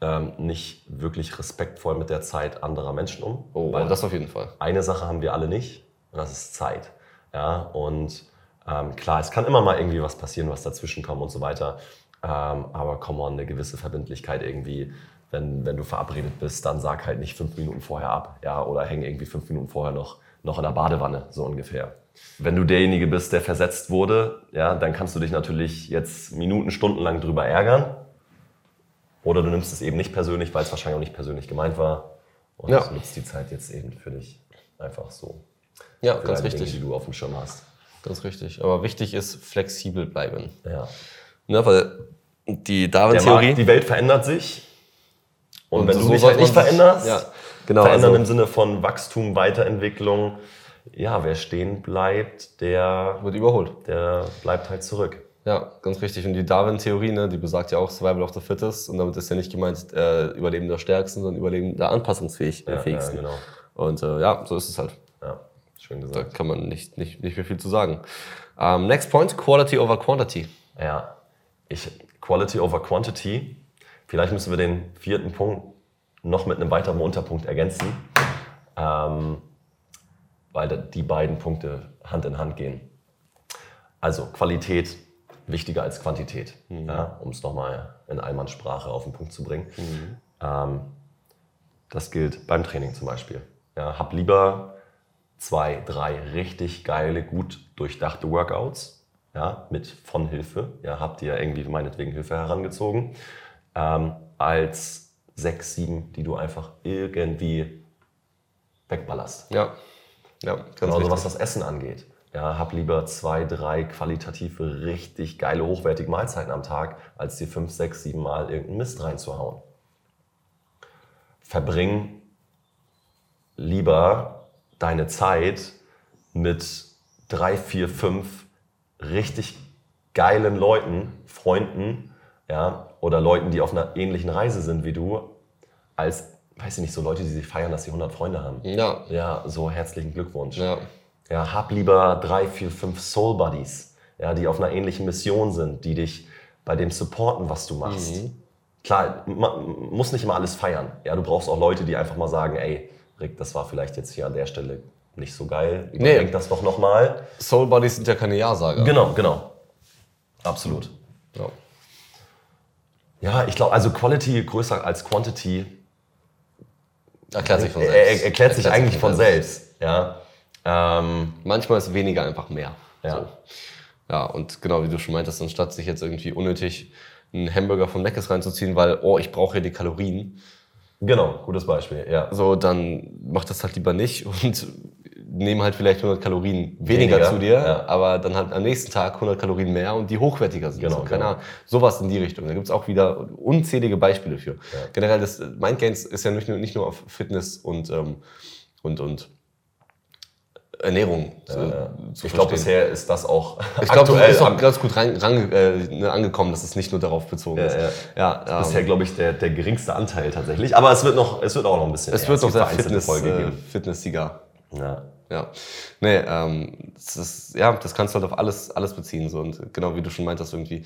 ähm, nicht wirklich respektvoll mit der Zeit anderer Menschen um. Oh, weil das auf jeden Fall. eine Sache haben wir alle nicht und das ist Zeit. Ja, und ähm, klar, es kann immer mal irgendwie was passieren, was dazwischen kommt und so weiter. Ähm, aber come on, eine gewisse Verbindlichkeit irgendwie. Wenn, wenn du verabredet bist, dann sag halt nicht fünf Minuten vorher ab. Ja, oder häng irgendwie fünf Minuten vorher noch, noch in der Badewanne, so ungefähr. Wenn du derjenige bist, der versetzt wurde, ja, dann kannst du dich natürlich jetzt Minuten, Stunden lang drüber ärgern. Oder du nimmst es eben nicht persönlich, weil es wahrscheinlich auch nicht persönlich gemeint war. Und Ja. nutzt die Zeit jetzt eben für dich einfach so. Ja, Für ganz deine Dinge, richtig. die du auf dem Schirm hast. Ganz richtig. Aber wichtig ist flexibel bleiben. Ja. Ne, weil die Darwin-Theorie. Die Welt verändert sich. Und, wenn so du dich halt nicht veränderst, Ja, genau. verändern Also, im Sinne von Wachstum, Weiterentwicklung, ja, wer stehen bleibt, der, wird überholt. der bleibt halt zurück. Ja, ganz richtig. Und die Darwin-Theorie, ne, die besagt ja auch Survival of the Fittest. Und damit ist ja nicht gemeint äh, Überleben der Stärksten, sondern Überleben der anpassungsfähigsten. Ja, ja, genau. Und äh, ja, so ist es halt. Ja, schön Da gesagt. kann man nicht, nicht, nicht mehr viel zu sagen. Ähm, next point, Quality over Quantity. Ja, ich, Quality over Quantity. Vielleicht müssen wir den vierten Punkt noch mit einem weiteren Unterpunkt ergänzen, ähm, weil die beiden Punkte Hand in Hand gehen. Also Qualität wichtiger als Quantität, ja, um es nochmal in Allmannssprache auf den Punkt zu bringen. Ähm, das gilt beim Training zum Beispiel. Ja, hab lieber zwei, drei richtig geile, gut durchdachte Workouts, ja, mit von Hilfe. Ja, habt ihr irgendwie meinetwegen Hilfe herangezogen, ähm, als sechs, sieben, die du einfach irgendwie wegballerst. Ja, ja Genauso richtig. was das Essen angeht. Ja, hab lieber zwei, drei qualitative, richtig geile, hochwertige Mahlzeiten am Tag, als dir fünf, sechs, sieben Mal irgendeinen Mist reinzuhauen. Verbring lieber deine Zeit mit drei, vier, fünf richtig geilen Leuten, Freunden, ja, oder Leuten, die auf einer ähnlichen Reise sind wie du, als, weiß ich nicht, so Leute, die sich feiern, dass sie 100 Freunde haben. Ja, Ja, so herzlichen Glückwunsch. ja. Ja, hab lieber drei, vier, fünf Soul Buddies, ja, die auf einer ähnlichen Mission sind, die dich bei dem supporten, was du machst. Klar, man muss nicht immer alles feiern. Ja, du brauchst auch Leute, die einfach mal sagen, ey, Rick, das war vielleicht jetzt hier an der Stelle nicht so geil. Überdenk das doch nochmal. Soul Buddies sind ja keine Ja-Sager. Genau, genau. Absolut. Ja. Ja, ich glaube, also Quality größer als Quantity Erklärt sich von er, selbst. er, erklärt sich eigentlich von selbst. Ja. Ähm, Manchmal ist weniger einfach mehr. Ja. So. Ja, und genau wie du schon meintest, anstatt sich jetzt irgendwie unnötig einen Hamburger von Mc's reinzuziehen, weil, oh, ich brauche ja die Kalorien, genau, gutes Beispiel. Ja. so, dann mach das halt lieber nicht und nehmen halt vielleicht 100 Kalorien weniger, Weniger, zu dir, ja. aber dann halt am nächsten Tag 100 Kalorien mehr und die hochwertiger sind. Genau, so, keine genau. Ahnung. Sowas in die Richtung. Da gibt's auch wieder unzählige Beispiele für. Generell, das Mind Gains ist ja nicht nur, nicht nur auf Fitness und, ähm, und, und Ernährung zu, zu Ich glaube, bisher ist das auch Ich glaube, das ist auch ganz gut ran, ran, äh, ne, angekommen, dass es nicht nur darauf bezogen ist. ja. Ja, ähm, bisher, glaube ich, der, der geringste Anteil tatsächlich. Aber es wird, noch, es wird auch noch ein bisschen. es wird noch gibt sehr Fitness, Folge äh, geben. Fitness-Sieger. Ja. Ja. Nee, ähm, das ist, ja, das kannst du halt auf alles, alles beziehen. So. Und genau wie du schon meintest, irgendwie,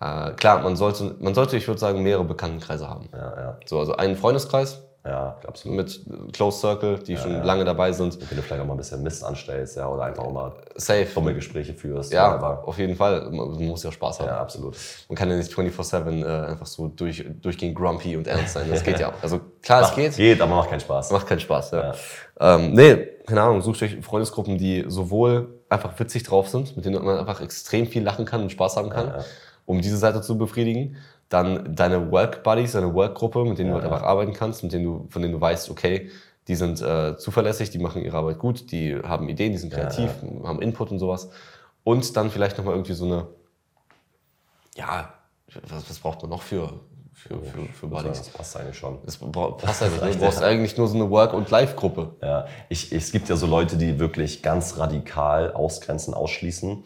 äh, klar, man sollte, man sollte, ich würde sagen, mehrere Bekanntenkreise haben. Ja, ja. So, also einen Freundeskreis, Ja, absolut. Mit Close Circle, die schon lange dabei sind. Wenn du vielleicht auch mal ein bisschen Mist anstellst, ja, oder einfach auch mal Safe. dumme Gespräche führst. Ja, whatever. auf jeden Fall. Man muss ja Spaß haben. ja, absolut. Man kann ja nicht 24-7 äh, einfach so durch, durchgehend grumpy und ernst sein. Das (laughs) geht ja. Also klar, es geht. Geht, aber macht keinen Spaß. Macht keinen Spaß, ja. Ähm, nee, keine Ahnung, sucht euch Freundesgruppen, die sowohl einfach witzig drauf sind, mit denen man einfach extrem viel lachen kann und Spaß haben kann, Ja, ja. um diese Seite zu befriedigen. Dann deine Work Buddies, deine Workgruppe, mit denen du halt ja. einfach arbeiten kannst, mit denen du, von denen du weißt, okay, die sind äh, zuverlässig, die machen ihre Arbeit gut, die haben Ideen, die sind kreativ, haben Input und sowas. Und dann vielleicht nochmal irgendwie so eine, ja, was, was braucht man noch für, für, für, für Buddies? Das passt eigentlich schon. Bra- passt einfach nicht. Du brauchst eigentlich nur so eine Work- und Live-Gruppe. Ja, ich, es gibt ja so Leute, die wirklich ganz radikal ausgrenzen, ausschließen,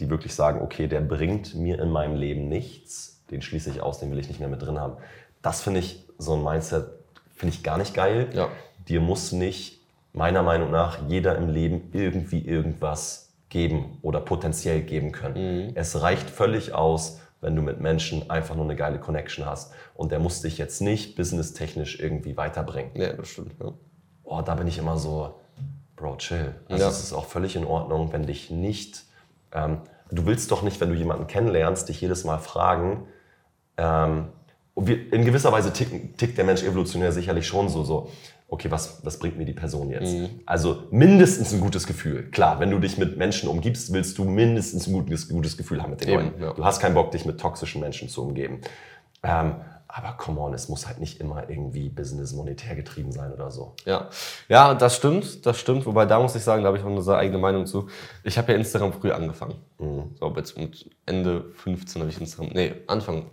die wirklich sagen, okay, der bringt mir in meinem Leben nichts, den schließe ich aus, den will ich nicht mehr mit drin haben. Das finde ich, so ein Mindset, finde ich gar nicht geil. Ja. Dir muss nicht, meiner Meinung nach, jeder im Leben irgendwie irgendwas geben oder potenziell geben können. Es reicht völlig aus, wenn du mit Menschen einfach nur eine geile Connection hast. Und der muss dich jetzt nicht businesstechnisch irgendwie weiterbringen Ja, das stimmt. Ja. oh, da bin ich immer so, Bro, chill. Also Ja. es ist auch völlig in Ordnung, wenn dich nicht, ähm, du willst doch nicht, wenn du jemanden kennenlernst, dich jedes Mal fragen, ähm, in gewisser Weise tickt, tickt der Mensch evolutionär sicherlich schon so, so, okay, was, was bringt mir die Person jetzt? Mhm. Also mindestens ein gutes Gefühl. Klar, wenn du dich mit Menschen umgibst, willst du mindestens ein gutes, gutes Gefühl haben mit den Leuten. ja. Du hast keinen Bock, dich mit toxischen Menschen zu umgeben. Ähm, aber come on, es muss halt nicht immer irgendwie business monetär getrieben sein oder so. Ja. ja, das stimmt, das stimmt. Wobei da muss ich sagen, da habe ich auch eine eigene Meinung zu. Ich habe ja Instagram früh angefangen. So, jetzt mit Ende 15 habe ich Instagram, nee, Anfang,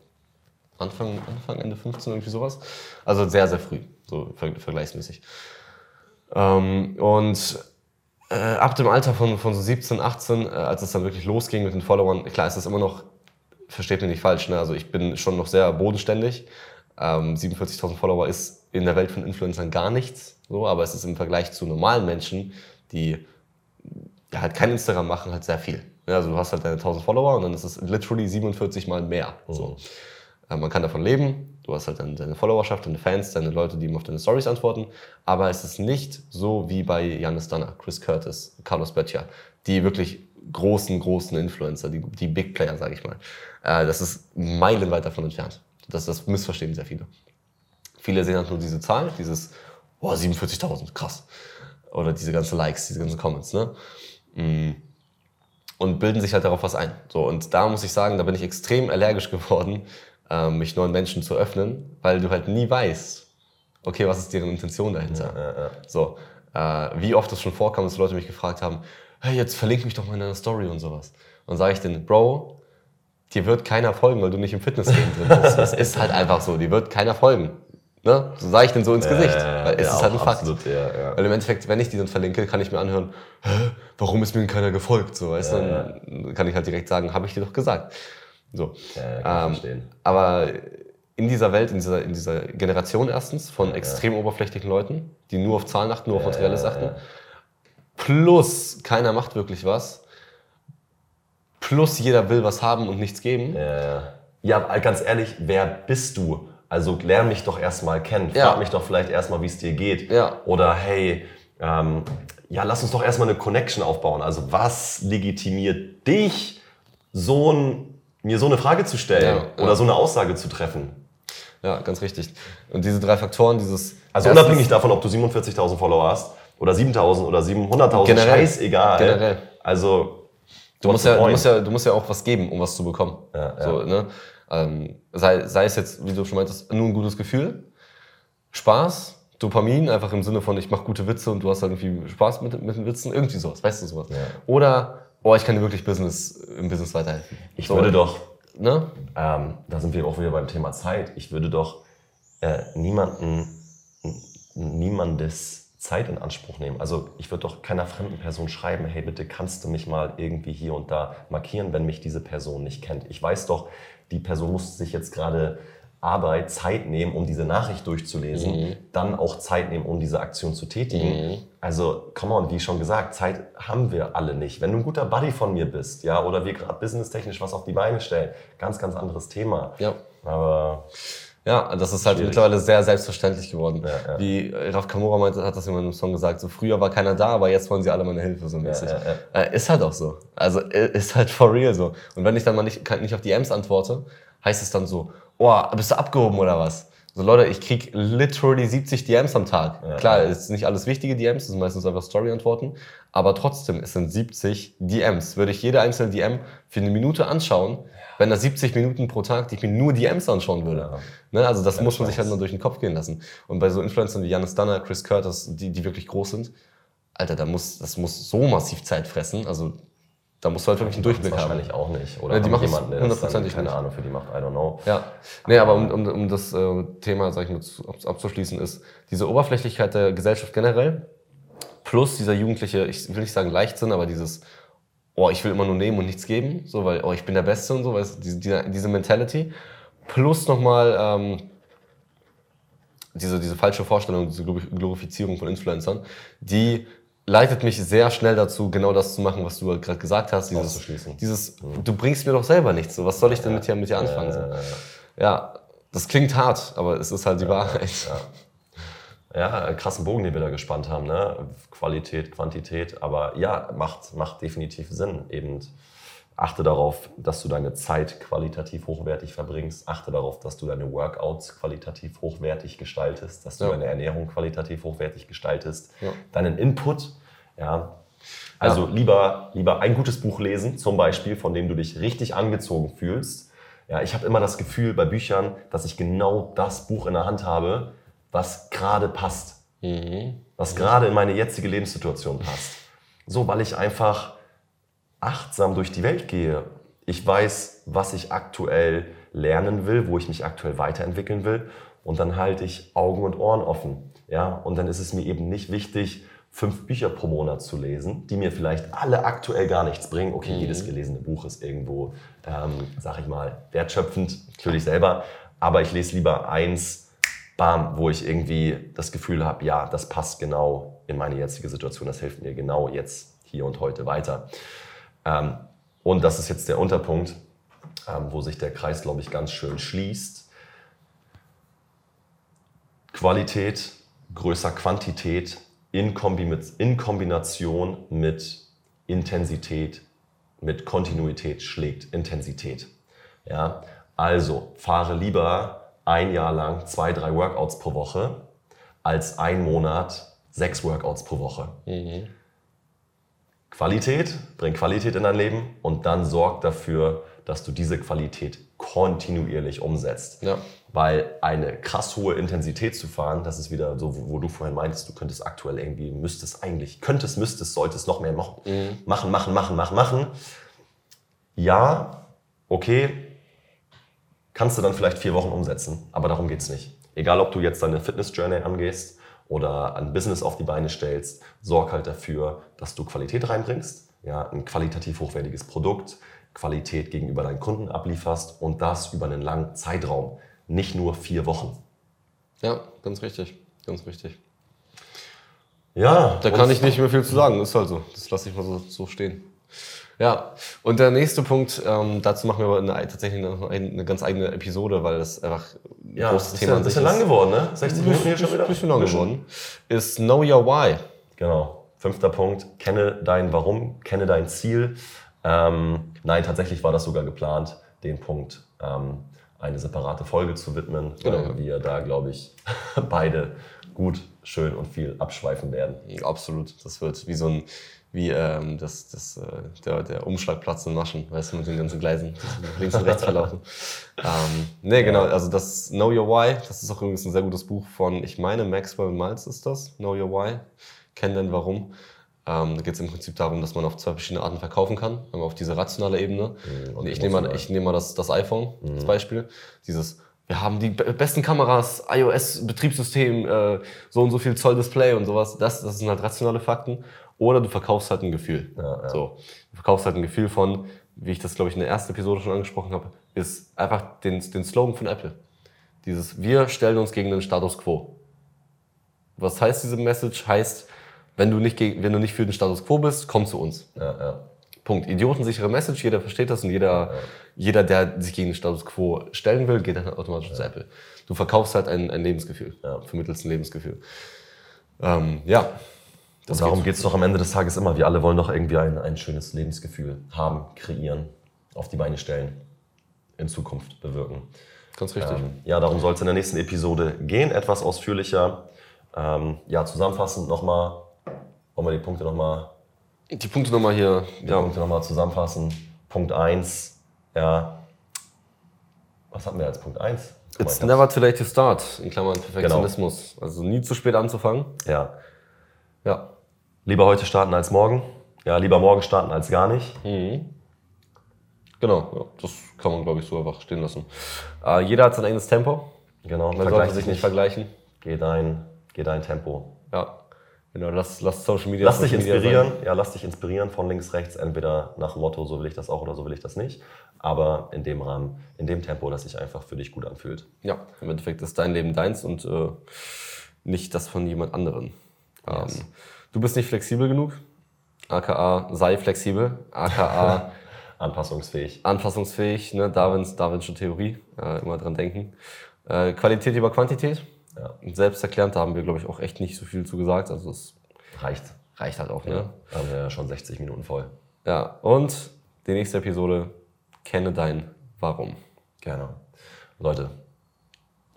Anfang, Anfang, Ende 15, irgendwie sowas. Also sehr, sehr früh, so ver vergleichsmäßig. Ähm, und äh, ab dem Alter von, von so 17, 18, äh, als es dann wirklich losging mit den Followern, klar, es ist immer noch, versteht mich nicht falsch, ne? also ich bin schon noch sehr bodenständig. Ähm, 47.000 Follower ist in der Welt von Influencern gar nichts, so, aber es ist im Vergleich zu normalen Menschen, die ja, halt kein Instagram machen, halt sehr viel. Ja, also du hast halt deine 1000 Follower und dann ist es literally 47 mal mehr. So. Äh, man kann davon leben, du hast halt deine, deine Followerschaft, deine Fans, deine Leute, die ihm auf deine Stories antworten, aber es ist nicht so wie bei Janis Dunner, Chris Curtis, Carlos Böttcher, die wirklich großen, großen Influencer, die, die Big Player, sage ich mal. Äh, das ist meilenweit davon entfernt. Das, das missverstehen sehr viele. Viele sehen halt nur diese Zahl, dieses, oh, 47.000, krass. Oder diese ganzen Likes, diese ganzen Comments, ne? Mm. Und bilden sich halt darauf was ein. So, und da muss ich sagen, da bin ich extrem allergisch geworden, mich neuen Menschen zu öffnen, weil du halt nie weißt, okay, was ist deren Intention dahinter. So, äh, wie oft es schon vorkam, dass Leute mich gefragt haben, hey, jetzt verlink mich doch mal in deiner Story und sowas. Und sage ich denen, Bro, dir wird keiner folgen, weil du nicht im Fitnessgame drin bist. Das ist halt einfach so, dir wird keiner folgen. Ne? So sage ich denen so ins Gesicht, weil es ja, ist halt ein Fakt. Absolut, ja, ja. Weil im Endeffekt, wenn ich die dann verlinke, kann ich mir anhören, Hä, warum ist mir denn keiner gefolgt? So, weißt du? Dann kann ich halt direkt sagen, habe ich dir doch gesagt. So. Ja, Ähm, aber in dieser Welt, in dieser, in dieser Generation erstens von extrem oberflächlichen Leuten, die nur auf Zahlen achten, nur auf Materielles achten, plus keiner macht wirklich was, plus jeder will was haben und nichts geben. Ja, ganz ehrlich, wer bist du? Also lern mich doch erstmal kennen. Frag Ja. mich doch vielleicht erstmal, wie es dir geht. Ja. Oder hey, ähm, ja, lass uns doch erstmal eine Connection aufbauen. Also was legitimiert dich, so ein, mir so eine Frage zu stellen Ja, ja. oder so eine Aussage zu treffen? Ja, ganz richtig. Und diese drei Faktoren, dieses. Also unabhängig davon, ob du 47.000 Follower hast oder 7.000 oder 700.000, Generell. scheißegal. Generell. Also Du musst, ja, du, musst ja, du musst ja auch was geben, um was zu bekommen. Ja, So, ne? ähm, sei, sei es jetzt, wie du schon meintest, nur ein gutes Gefühl, Spaß, Dopamin, einfach im Sinne von, ich mache gute Witze und du hast halt irgendwie Spaß mit, mit den Witzen, irgendwie sowas, weißt du sowas. Oder, oh, ich kann dir wirklich Business, im Business weiterhelfen. ich so, würde doch Ne? ähm, da sind wir auch wieder beim Thema Zeit. Ich würde doch äh, niemanden, niemandes Zeit in Anspruch nehmen. Also ich würde doch keiner fremden Person schreiben, hey bitte kannst du mich mal irgendwie hier und da markieren, wenn mich diese Person nicht kennt. Ich weiß doch, die Person muss sich jetzt gerade Arbeit, Zeit nehmen, um diese Nachricht durchzulesen, dann auch Zeit nehmen, um diese Aktion zu tätigen. Also, come on, wie schon gesagt, Zeit haben wir alle nicht. Wenn du ein guter Buddy von mir bist, ja, oder wir gerade businesstechnisch was auf die Beine stellen, ganz, ganz anderes Thema. Ja. Aber Ja, das ist halt Schwierig. mittlerweile sehr selbstverständlich geworden. Ja, ja. Wie Raf Kamora meinte, hat das in einem Song gesagt, so früher war keiner da, aber jetzt wollen sie alle meine Hilfe, so mäßig. ja, Äh, ist halt auch so. Also ist halt for real so. Und wenn ich dann mal nicht, nicht auf DMs antworte, heißt es dann so, oh, bist du abgehoben oder was? So Leute, ich krieg literally 70 DMs am Tag. Ja, Klar, ja. es sind nicht alles wichtige DMs, das sind meistens einfach Story-Antworten, aber trotzdem, es sind 70 DMs. Würde ich jede einzelne DM für eine Minute anschauen, wenn da 70 Minuten pro Tag, die ich mir nur DMs anschauen würde. Ja. Ne? Also das muss man sich halt mal durch den Kopf gehen lassen. Und bei so Influencern wie Janis Dunner, Chris Curtis, die, die wirklich groß sind, Alter, da muss, das muss so massiv Zeit fressen. Also da musst du halt wirklich einen Durchblick haben. Wahrscheinlich auch nicht. Oder Ja, die machen jemanden, der das dann, keine nicht. Ahnung, für die macht, I don't know. Ja. Nee, aber um, um, um das äh, Thema, sag ich mal, zu, ab- abzuschließen, ist diese Oberflächlichkeit der Gesellschaft generell plus dieser jugendliche, ich will nicht sagen Leichtsinn, aber dieses, oh, ich will immer nur nehmen und nichts geben, so, weil, oh, ich bin der Beste und so, weißt du, diese, diese, diese Mentality. Plus nochmal ähm, diese, diese falsche Vorstellung, diese Glor- Glorifizierung von Influencern, die leitet mich sehr schnell dazu, genau das zu machen, was du gerade gesagt hast. Dieses, dieses, du bringst mir doch selber nichts. So, was soll ich denn mit dir, mit dir anfangen? So? Ja, das klingt hart, aber es ist halt die Wahrheit. Ja, krassen Bogen, den wir da gespannt haben. Ne? Qualität, Quantität. Aber ja, macht, macht definitiv Sinn. Eben achte darauf, dass du deine Zeit qualitativ hochwertig verbringst. Achte darauf, dass du deine Workouts qualitativ hochwertig gestaltest, dass du Ja. deine Ernährung qualitativ hochwertig gestaltest, Ja. deinen Input. Ja. Also lieber, lieber ein gutes Buch lesen, zum Beispiel, von dem du dich richtig angezogen fühlst. Ja, ich habe immer das Gefühl bei Büchern, dass ich genau das Buch in der Hand habe, was gerade passt. Was gerade in meine jetzige Lebenssituation passt. So, weil ich einfach achtsam durch die Welt gehe. Ich weiß, was ich aktuell lernen will, wo ich mich aktuell weiterentwickeln will. Und dann halte ich Augen und Ohren offen. Ja, und dann ist es mir eben nicht wichtig, fünf Bücher pro Monat zu lesen, die mir vielleicht alle aktuell gar nichts bringen. Okay, jedes gelesene Buch ist irgendwo, ähm, sag ich mal, wertschöpfend für dich selber. Aber ich lese lieber eins, bam, wo ich irgendwie das Gefühl habe, ja, das passt genau in meine jetzige Situation, das hilft mir genau jetzt, hier und heute weiter. Ähm, und das ist jetzt der Unterpunkt, ähm, wo sich der Kreis, glaube ich, ganz schön schließt. Qualität größer Quantität in, Kombi mit, in Kombination mit Intensität, mit Kontinuität schlägt Intensität. Ja? Also fahre lieber ein Jahr lang zwei, drei Workouts pro Woche als ein Monat sechs Workouts pro Woche. Qualität, bring Qualität in dein Leben und dann sorg dafür, dass du diese Qualität kontinuierlich umsetzt. Ja. Weil eine krass hohe Intensität zu fahren, das ist wieder so, wo, wo du vorhin meintest, du könntest aktuell irgendwie, müsstest eigentlich, könntest, müsstest, solltest noch mehr machen. Machen, machen, machen, machen, machen. Ja, okay, kannst du dann vielleicht vier Wochen umsetzen, aber darum geht's nicht. Egal, ob du jetzt deine Fitness-Journey angehst oder ein Business auf die Beine stellst, sorg halt dafür, dass du Qualität reinbringst, ja, ein qualitativ hochwertiges Produkt, Qualität gegenüber deinen Kunden ablieferst und das über einen langen Zeitraum, nicht nur vier Wochen. Ja, ganz richtig. Ganz richtig. Ja, Da kann ich nicht mehr viel zu sagen, ist halt so. Das lasse ich mal so, so stehen. Ja, und der nächste Punkt, ähm, dazu machen wir aber eine, tatsächlich eine, eine ganz eigene Episode, weil das einfach ein ja, großes ist Thema ja ist. lang geworden, ne? 60 Minuten hier schon wieder. Ein bisschen lang geworden. Ist Know Your Why. Genau. Fünfter Punkt, kenne dein Warum, kenne dein Ziel. Ähm, nein, tatsächlich war das sogar geplant, den Punkt ähm, eine separate Folge zu widmen, Genau. weil wir da, glaube ich, (laughs) beide gut, schön und viel abschweifen werden. Absolut. Das wird wie so ein, wie ähm, das, das, äh, der, der Umschlagplatz in Maschen, weißt du, mit den ganzen Gleisen, links und rechts verlaufen. (laughs) ähm, nee, genau, also das Know Your Why, das ist auch übrigens ein sehr gutes Buch von, ich meine, Maxwell Miles ist das, Know Your Why, kenn denn warum. Ähm, da geht es im Prinzip darum, dass man auf zwei verschiedene Arten verkaufen kann. Einmal auf diese rationale Ebene. und und ich nehme mal, ich nehme mal das, das iPhone als Beispiel. Dieses, wir haben die be- besten Kameras, iOS-Betriebssystem, äh, so und so viel Zoll Display und sowas. Das, das sind halt rationale Fakten. Oder du verkaufst halt ein Gefühl. Ja, ja. So, du verkaufst halt ein Gefühl von, wie ich das glaube ich in der ersten Episode schon angesprochen habe, ist einfach den, den Slogan von Apple. Dieses, wir stellen uns gegen den Status Quo. Was heißt diese Message? Heißt, wenn du nicht, gegen, wenn du nicht für den Status Quo bist, komm zu uns. Ja, ja. Punkt. Idiotensichere Message, jeder versteht das und jeder, jeder, der sich gegen den Status quo stellen will, geht dann automatisch zu Apple. Du verkaufst halt ein, ein Lebensgefühl, Ja. vermittelst ein Lebensgefühl. Ähm, ja, Und darum geht es doch am Ende des Tages immer. Wir alle wollen doch irgendwie ein, ein schönes Lebensgefühl haben, kreieren, auf die Beine stellen, in Zukunft bewirken. ganz richtig. Ähm, ja, darum soll es in der nächsten Episode gehen, etwas ausführlicher. Ähm, ja, zusammenfassend nochmal, wollen wir die Punkte nochmal Die Punkte nochmal hier. die Ja, Punkte nochmal zusammenfassen. Punkt 1, ja. Was hatten wir als Punkt 1? It's never too late to start, in Klammern Perfektionismus. Also nie zu spät anzufangen. Ja. Ja, Lieber heute starten als morgen. Ja, lieber morgen starten als gar nicht. genau. Ja, das kann man, glaube ich, so einfach stehen lassen. Äh, jeder hat sein eigenes Tempo. Genau, Man sollte sich nicht vergleichen. Geh dein, geh dein Tempo. Ja, genau. Lass, lass Social Media. Lass dich Media inspirieren. sein. Ja, lass dich inspirieren von links, rechts. Entweder nach Motto, so will ich das auch oder so will ich das nicht. Aber in dem Rahmen, in dem Tempo, das sich einfach für dich gut anfühlt. Ja, im Endeffekt ist dein Leben deins und äh, nicht das von jemand anderen. Ähm, du bist nicht flexibel genug. AKA sei flexibel. AKA (laughs) Anpassungsfähig. anpassungsfähig. Ne? Darwins, Darwinsche Theorie. Äh, immer dran denken. Äh, Qualität über Quantität. Ja. Selbsterklärend, da haben wir, glaube ich, auch echt nicht so viel zu gesagt. Also es Reicht. reicht halt auch. Ja. Ne? Da haben wir ja schon 60 Minuten voll. Ja, und die nächste Episode, kenne dein Warum. Genau. Leute,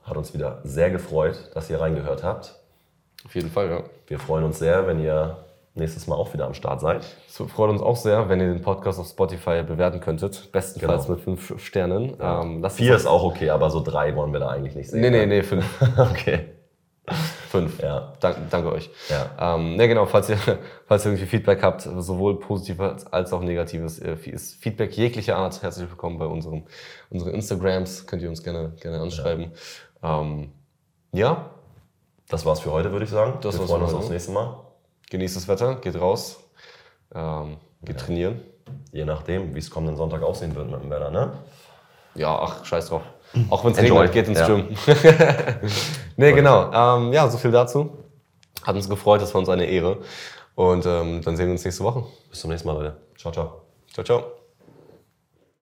hat uns wieder sehr gefreut, dass ihr reingehört habt. Auf jeden Fall, ja. Wir freuen uns sehr, wenn ihr nächstes Mal auch wieder am Start seid. Es freut uns auch sehr, wenn ihr den Podcast auf Spotify bewerten könntet. Bestenfalls Genau. mit fünf Sternen. Ähm, lasst Vier ist auch okay, aber so drei wollen wir da eigentlich nicht sehen. Nee, nee, nee, fünf. (laughs) Okay. fünf. Ja. Dank, danke euch. Ja. Ähm, ne, genau, falls ihr, (laughs) falls ihr irgendwie Feedback habt, sowohl positives als auch negatives, äh, ist Feedback jeglicher Art, herzlich willkommen bei unserem, unseren Instagrams. Könnt ihr uns gerne, gerne anschreiben. Ja. Ähm, ja, Das war's für heute, würde ich sagen. Das wir war's freuen für uns aufs nächste Mal. genießt das Wetter, geht raus, ähm, geht trainieren. Je nachdem, wie es kommenden Sonntag aussehen wird mit dem Wetter, ne? Ja, ach, scheiß drauf. Auch wenn es regnet, geht ins Ja. Gym. (laughs) nee, genau. Ähm, ja, so viel dazu. Hat uns gefreut, das war uns eine Ehre. Und ähm, dann sehen wir uns nächste Woche. Bis zum nächsten Mal, Leute. Ciao, ciao. Ciao, ciao.